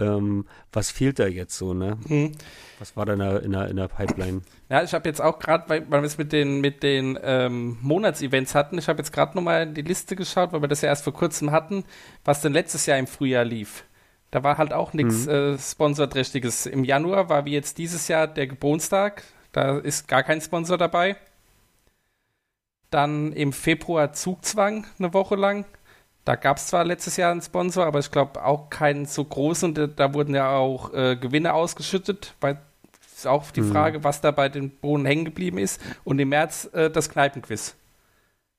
Ähm, was fehlt da jetzt so, ne? Hm. Was war da in der, in der, in der Pipeline? Ja, ich habe jetzt auch gerade, weil, weil wir es mit den, mit den ähm, Monatsevents hatten, ich habe jetzt gerade nochmal in die Liste geschaut, weil wir das ja erst vor kurzem hatten, was denn letztes Jahr im Frühjahr lief. Da war halt auch nichts äh, Sponsorträchtiges. Im Januar war wie jetzt dieses Jahr der Geburtstag, da ist gar kein Sponsor dabei. Dann im Februar Zugzwang eine Woche lang. Da gab es zwar letztes Jahr einen Sponsor, aber ich glaube auch keinen so großen. Da, da wurden ja auch äh, Gewinne ausgeschüttet, weil ist auch die Mhm. Frage, was da bei den Bohnen hängen geblieben ist. Und im März äh, das Kneipenquiz.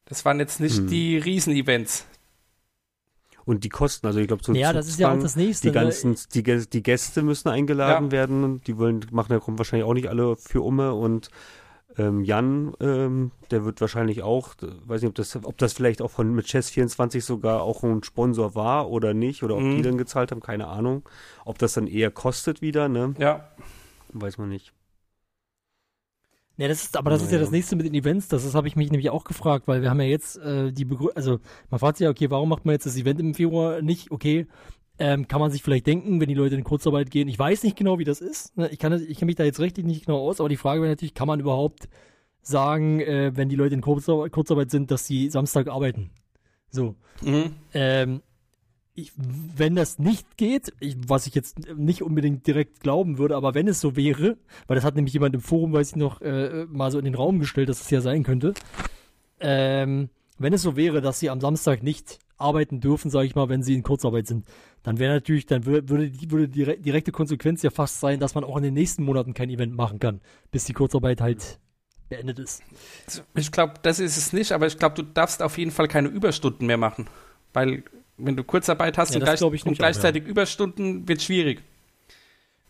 Das waren jetzt nicht Mhm. die Riesenevents. Und die Kosten, also ich glaube, so ja, das ist ja auch das nächste. die ne? ganzen, die, die Gäste müssen eingeladen Ja. werden und die wollen, machen ja kommen wahrscheinlich auch nicht alle für Umme und ähm, Jan, ähm, der wird wahrscheinlich auch, weiß nicht, ob das, ob das vielleicht auch von mit Chess24 sogar auch ein Sponsor war oder nicht, oder ob Mhm. die dann gezahlt haben, keine Ahnung. Ob das dann eher kostet wieder, ne? Ja. Weiß man nicht. Ja, das ist, aber das ist ja das nächste mit den Events. Das ist, habe ich mich nämlich auch gefragt, weil wir haben ja jetzt äh, die Begründung, also man fragt sich ja, okay, warum macht man jetzt das Event im Februar nicht? Okay, ähm, kann man sich vielleicht denken, wenn die Leute in Kurzarbeit gehen. Ich weiß nicht genau, wie das ist. Ne? Ich kann, das- ich kenne mich da jetzt richtig nicht genau aus, aber die Frage wäre natürlich, kann man überhaupt sagen, äh, wenn die Leute in Kurzarbeit, Kurzarbeit sind, dass sie Samstag arbeiten? So. Mhm. Ähm, ich, wenn das nicht geht, ich, was ich jetzt nicht unbedingt direkt glauben würde, aber wenn es so wäre, weil das hat nämlich jemand im Forum, weiß ich noch, äh, mal so in den Raum gestellt, dass es ja sein könnte. Ähm, wenn es so wäre, dass sie am Samstag nicht arbeiten dürfen, sage ich mal, wenn sie in Kurzarbeit sind, dann wäre natürlich, dann wür- würde die würde die direkte Konsequenz ja fast sein, dass man auch in den nächsten Monaten kein Event machen kann, bis die Kurzarbeit halt beendet ist. Ich glaube, das ist es nicht, aber ich glaube, du darfst auf jeden Fall keine Überstunden mehr machen. Weil, wenn du Kurzarbeit hast Ja, und, gleich, und nicht auch, gleichzeitig Überstunden, wird schwierig.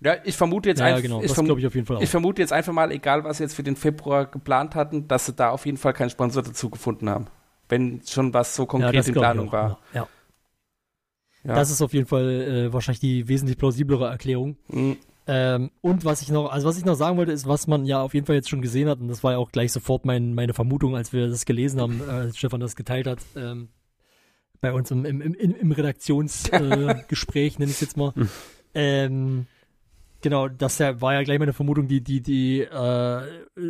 Ja, ich vermute jetzt Ja, einfach, genau, ich, verm ich ich vermute jetzt einfach mal, egal was sie jetzt für den Februar geplant hatten, dass sie da auf jeden Fall keinen Sponsor dazu gefunden haben. Wenn schon was so konkret in glaub ich Planung war. Ja. Ja. Das ist auf jeden Fall äh, wahrscheinlich die wesentlich plausiblere Erklärung. Mhm. Ähm, und was ich noch, also was ich noch sagen wollte, ist, was man ja auf jeden Fall jetzt schon gesehen hat, und das war ja auch gleich sofort mein, meine Vermutung, als wir das gelesen haben, äh, als Stefan das geteilt hat, ähm, bei uns im, im, im, im Redaktionsgespräch, äh, nenne ich es jetzt mal. Ähm, genau, das war ja gleich meine Vermutung, die, die, die äh,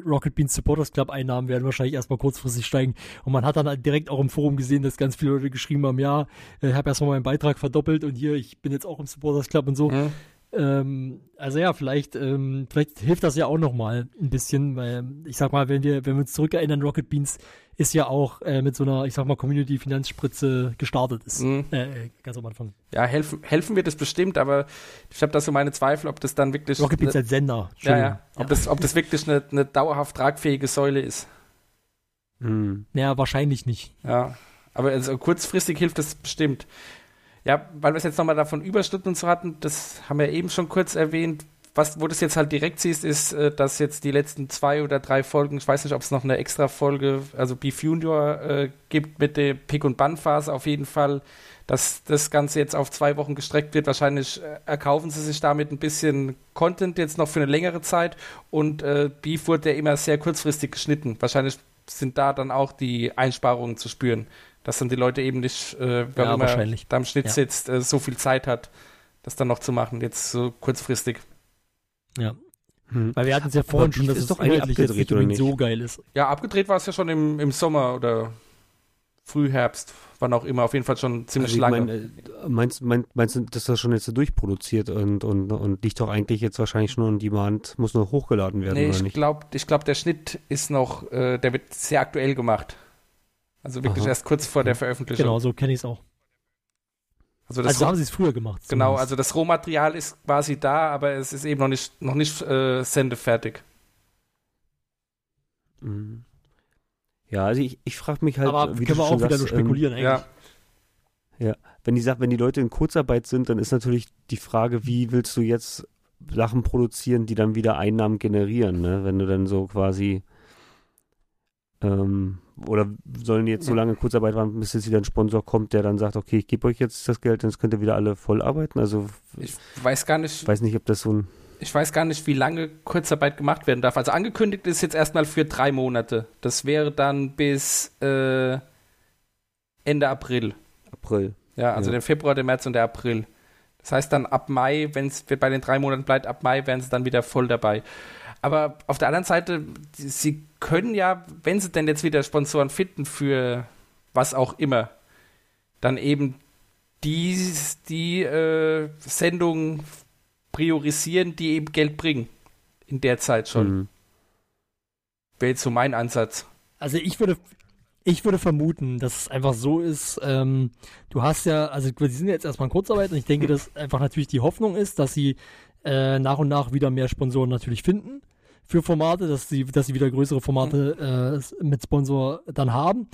Rocket Beans Supporters Club Einnahmen werden wahrscheinlich erstmal kurzfristig steigen. Und man hat dann halt direkt auch im Forum gesehen, dass ganz viele Leute geschrieben haben, ja, ich habe erstmal meinen Beitrag verdoppelt und hier, ich bin jetzt auch im Supporters Club und so. Mhm. Ähm, also ja, vielleicht, ähm, vielleicht hilft das ja auch nochmal ein bisschen, weil ich sag mal, wenn wir, wenn wir uns zurückerinnern, Rocket Beans ist ja auch äh, mit so einer, ich sag mal, Community-Finanzspritze gestartet ist. Mhm. Äh, ganz am Anfang. Ja, helfen, helfen wird es bestimmt, aber ich habe da so meine Zweifel, ob das dann wirklich. Rocket Beans ne, als Sender. ja, ja, ob, Das, ob das wirklich eine, eine dauerhaft tragfähige Säule ist. Hm. Ja, wahrscheinlich nicht. Ja, aber also kurzfristig hilft das bestimmt. Ja, weil wir es jetzt nochmal davon Überstunden und so hatten, das haben wir eben schon kurz erwähnt. Was, wo du es jetzt halt direkt siehst, ist, äh, dass jetzt die letzten zwei oder drei Folgen, ich weiß nicht, ob es noch eine extra Folge, also Beef Junior äh, gibt mit der Pick- und Band-Phase auf jeden Fall, dass das Ganze jetzt auf zwei Wochen gestreckt wird. Wahrscheinlich äh, erkaufen sie sich damit ein bisschen Content jetzt noch für eine längere Zeit und äh, Beef wurde ja immer sehr kurzfristig geschnitten. Wahrscheinlich sind da dann auch die Einsparungen zu spüren, dass dann die Leute eben nicht, äh, wer Ja, immer wahrscheinlich. da am Schnitt Ja. sitzt, äh, so viel Zeit hat, das dann noch zu machen, jetzt so kurzfristig. Ja. Hm. Weil wir hatten es ja vorhin schon, dass ist es doch eigentlich jetzt abgedreht, nicht nicht? so geil ist. Ja, abgedreht war es ja schon im, im Sommer oder Frühherbst, wann auch immer, auf jeden Fall schon ziemlich Also lange. mein, äh, meinst, meinst, meinst du, dass das schon jetzt so durchproduziert und, und, und liegt doch eigentlich jetzt wahrscheinlich schon on Demand, muss nur hochgeladen werden, nee, oder ich nicht? glaube, ich glaub, der Schnitt ist noch, äh, der wird sehr aktuell gemacht. Also wirklich Aha. erst kurz vor der Veröffentlichung. Genau, so kenne ich es auch. Also das Also haben sie es früher gemacht. Genau, zumindest. also das Rohmaterial ist quasi da, aber es ist eben noch nicht, noch nicht äh, sendefertig. Mhm. Ja, also ich, ich frage mich halt, Aber wie können wir auch wieder sagst, nur spekulieren Ja, eigentlich. Ähm, wenn die sagt, wenn die Leute in Kurzarbeit sind, dann ist natürlich die Frage, wie willst du jetzt Sachen produzieren, die dann wieder Einnahmen generieren, ne? Wenn du dann so quasi ähm, oder sollen die jetzt so lange Kurzarbeit warten, bis jetzt wieder ein Sponsor kommt, der dann sagt, okay, ich gebe euch jetzt das Geld, dann könnt ihr wieder alle voll arbeiten. Also ich weiß gar nicht, ich weiß nicht, ob das so ein ich weiß gar nicht, wie lange Kurzarbeit gemacht werden darf. Also angekündigt ist jetzt erstmal für drei Monate. Das wäre dann bis äh, Ende April. April. Ja, also Ja. der Februar, der März und der April. Das heißt dann ab Mai, wenn es bei den drei Monaten bleibt, ab Mai wären sie dann wieder voll dabei. Aber auf der anderen Seite, sie können ja, wenn sie denn jetzt wieder Sponsoren finden für was auch immer, dann eben die, die äh, Sendungen priorisieren, die eben Geld bringen. In der Zeit schon. Mhm. Wäre jetzt so mein Ansatz. Also ich würde, ich würde vermuten, dass es einfach so ist, ähm, du hast ja, also sie sind ja jetzt erstmal in Kurzarbeit und ich denke, dass einfach natürlich die Hoffnung ist, dass sie äh, nach und nach wieder mehr Sponsoren natürlich finden für Formate, dass sie, dass sie wieder größere Formate äh, mit Sponsor dann haben.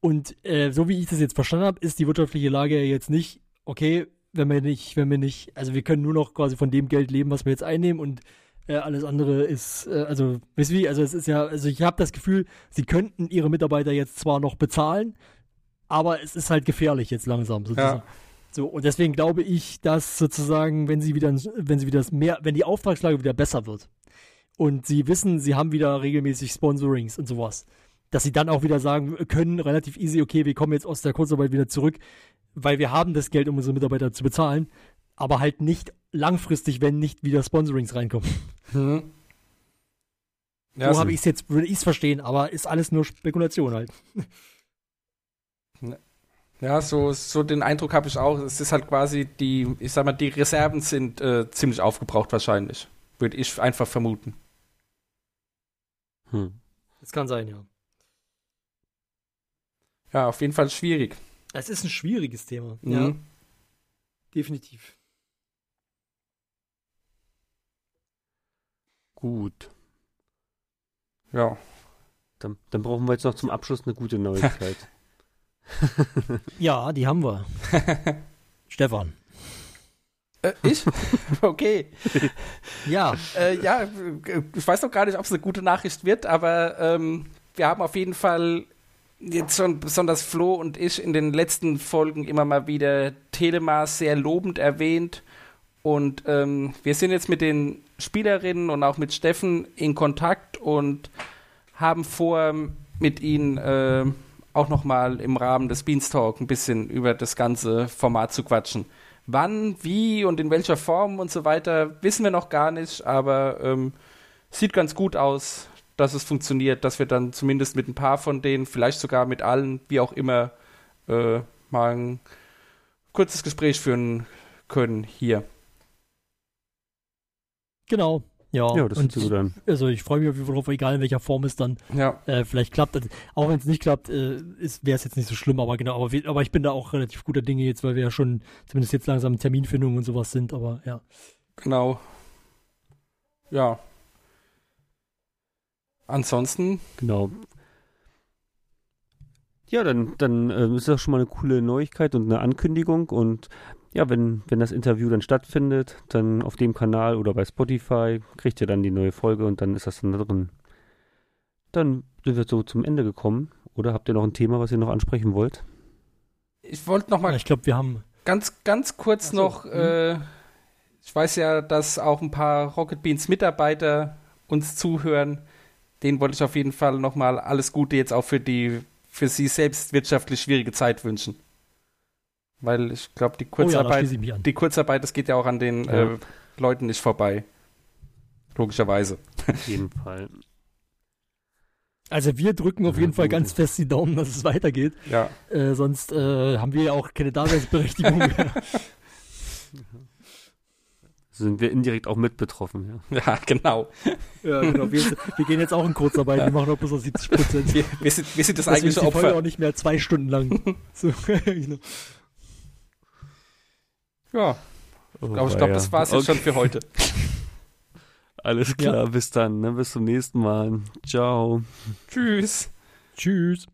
Und äh, so wie ich das jetzt verstanden habe, ist die wirtschaftliche Lage ja jetzt nicht, okay, wenn wir nicht, wenn wir nicht, also wir können nur noch quasi von dem Geld leben, was wir jetzt einnehmen und äh, alles andere ist, äh, also, wisst ihr wie, also es ist ja, also ich habe das Gefühl, sie könnten ihre Mitarbeiter jetzt zwar noch bezahlen, aber es ist halt gefährlich jetzt langsam sozusagen. Ja. So, und deswegen glaube ich, dass sozusagen, wenn sie wieder, wenn sie wieder mehr, wenn die Auftragslage wieder besser wird und sie wissen, sie haben wieder regelmäßig Sponsorings und sowas, dass sie dann auch wieder sagen können, relativ easy, okay, wir kommen jetzt aus der Kurzarbeit wieder zurück, weil wir haben das Geld, um unsere Mitarbeiter zu bezahlen, aber halt nicht langfristig, wenn nicht wieder Sponsorings reinkommen. Mhm. so habe ich es jetzt, würde ich es verstehen, aber ist alles nur Spekulation halt. Ja, so, so den Eindruck habe ich auch. Es ist halt quasi die, ich sag mal, die Reserven sind äh, ziemlich aufgebraucht wahrscheinlich. Würde ich einfach vermuten. Hm. Das kann sein, ja. Ja, auf jeden Fall schwierig. Es ist ein schwieriges Thema. Mhm. Ja, definitiv. Gut. Ja. Dann, dann brauchen wir jetzt noch zum Abschluss eine gute Neuigkeit. Ja, die haben wir. Stefan. Äh, ich? okay. Ja, Äh, ja, äh, ich weiß noch gar nicht, ob es eine gute Nachricht wird, aber ähm, wir haben auf jeden Fall jetzt schon besonders Flo und ich in den letzten Folgen immer mal wieder Telema sehr lobend erwähnt. Und ähm, wir sind jetzt mit den Spielerinnen und auch mit Steffen in Kontakt und haben vor, mit ihnen äh, auch nochmal im Rahmen des Beanstalk ein bisschen über das ganze Format zu quatschen. Wann, wie und in welcher Form und so weiter, wissen wir noch gar nicht, aber ähm, sieht ganz gut aus, dass es funktioniert, dass wir dann zumindest mit ein paar von denen, vielleicht sogar mit allen, wie auch immer, äh, mal ein kurzes Gespräch führen können hier. genau. Ja, ja, das und hört sich gut an. also ich freue mich auf jeden Fall drauf, egal in welcher Form es dann Ja, äh, vielleicht klappt. Also, auch wenn es nicht klappt, äh, wäre es jetzt nicht so schlimm, aber genau, aber, aber ich bin da auch relativ guter Dinge jetzt, weil wir ja schon zumindest jetzt langsam in Terminfindung und sowas sind, aber ja. genau. Ja. Ansonsten, Genau. Ja, dann, dann äh, ist das schon mal eine coole Neuigkeit und eine Ankündigung. Und ja, wenn, wenn das Interview dann stattfindet, dann auf dem Kanal oder bei Spotify kriegt ihr dann die neue Folge und dann ist das dann da drin. Dann sind wir so zum Ende gekommen. Oder habt ihr noch ein Thema, was ihr noch ansprechen wollt? ich wollte noch mal ja ich glaube, wir haben. Ganz, ganz kurz so, noch, hm. äh, ich weiß ja, dass auch ein paar Rocket Beans Mitarbeiter uns zuhören. Denen wollte ich auf jeden Fall nochmal alles Gute jetzt auch für die, für sie selbst wirtschaftlich schwierige Zeit wünschen. Weil ich glaube, die Oh ja, Kurzarbeit, mich an. die Kurzarbeit, das geht ja auch an den Ja. äh, Leuten nicht vorbei. Logischerweise. Auf jeden Fall. Also wir drücken auf Ja, jeden Fall ganz fest die Daumen, dass es weitergeht. Ja. Äh, sonst äh, haben wir ja auch keine Daseinsberechtigung mehr. Sind wir indirekt auch mit betroffen, ja. ja, genau. ja, genau. Wir, wir gehen jetzt auch in Kurzarbeit, wir machen auch bloß noch 70 Prozent. Wir, wir, sind, wir sind das Deswegen eigentliche ist die Folge Opfer. auch nicht mehr zwei Stunden lang. so, genau. Ja. Oh, glaub, ich glaube, das war es okay. jetzt schon für heute. Alles klar, ja. bis dann, ne? bis zum nächsten Mal. Ciao. Tschüss. Tschüss.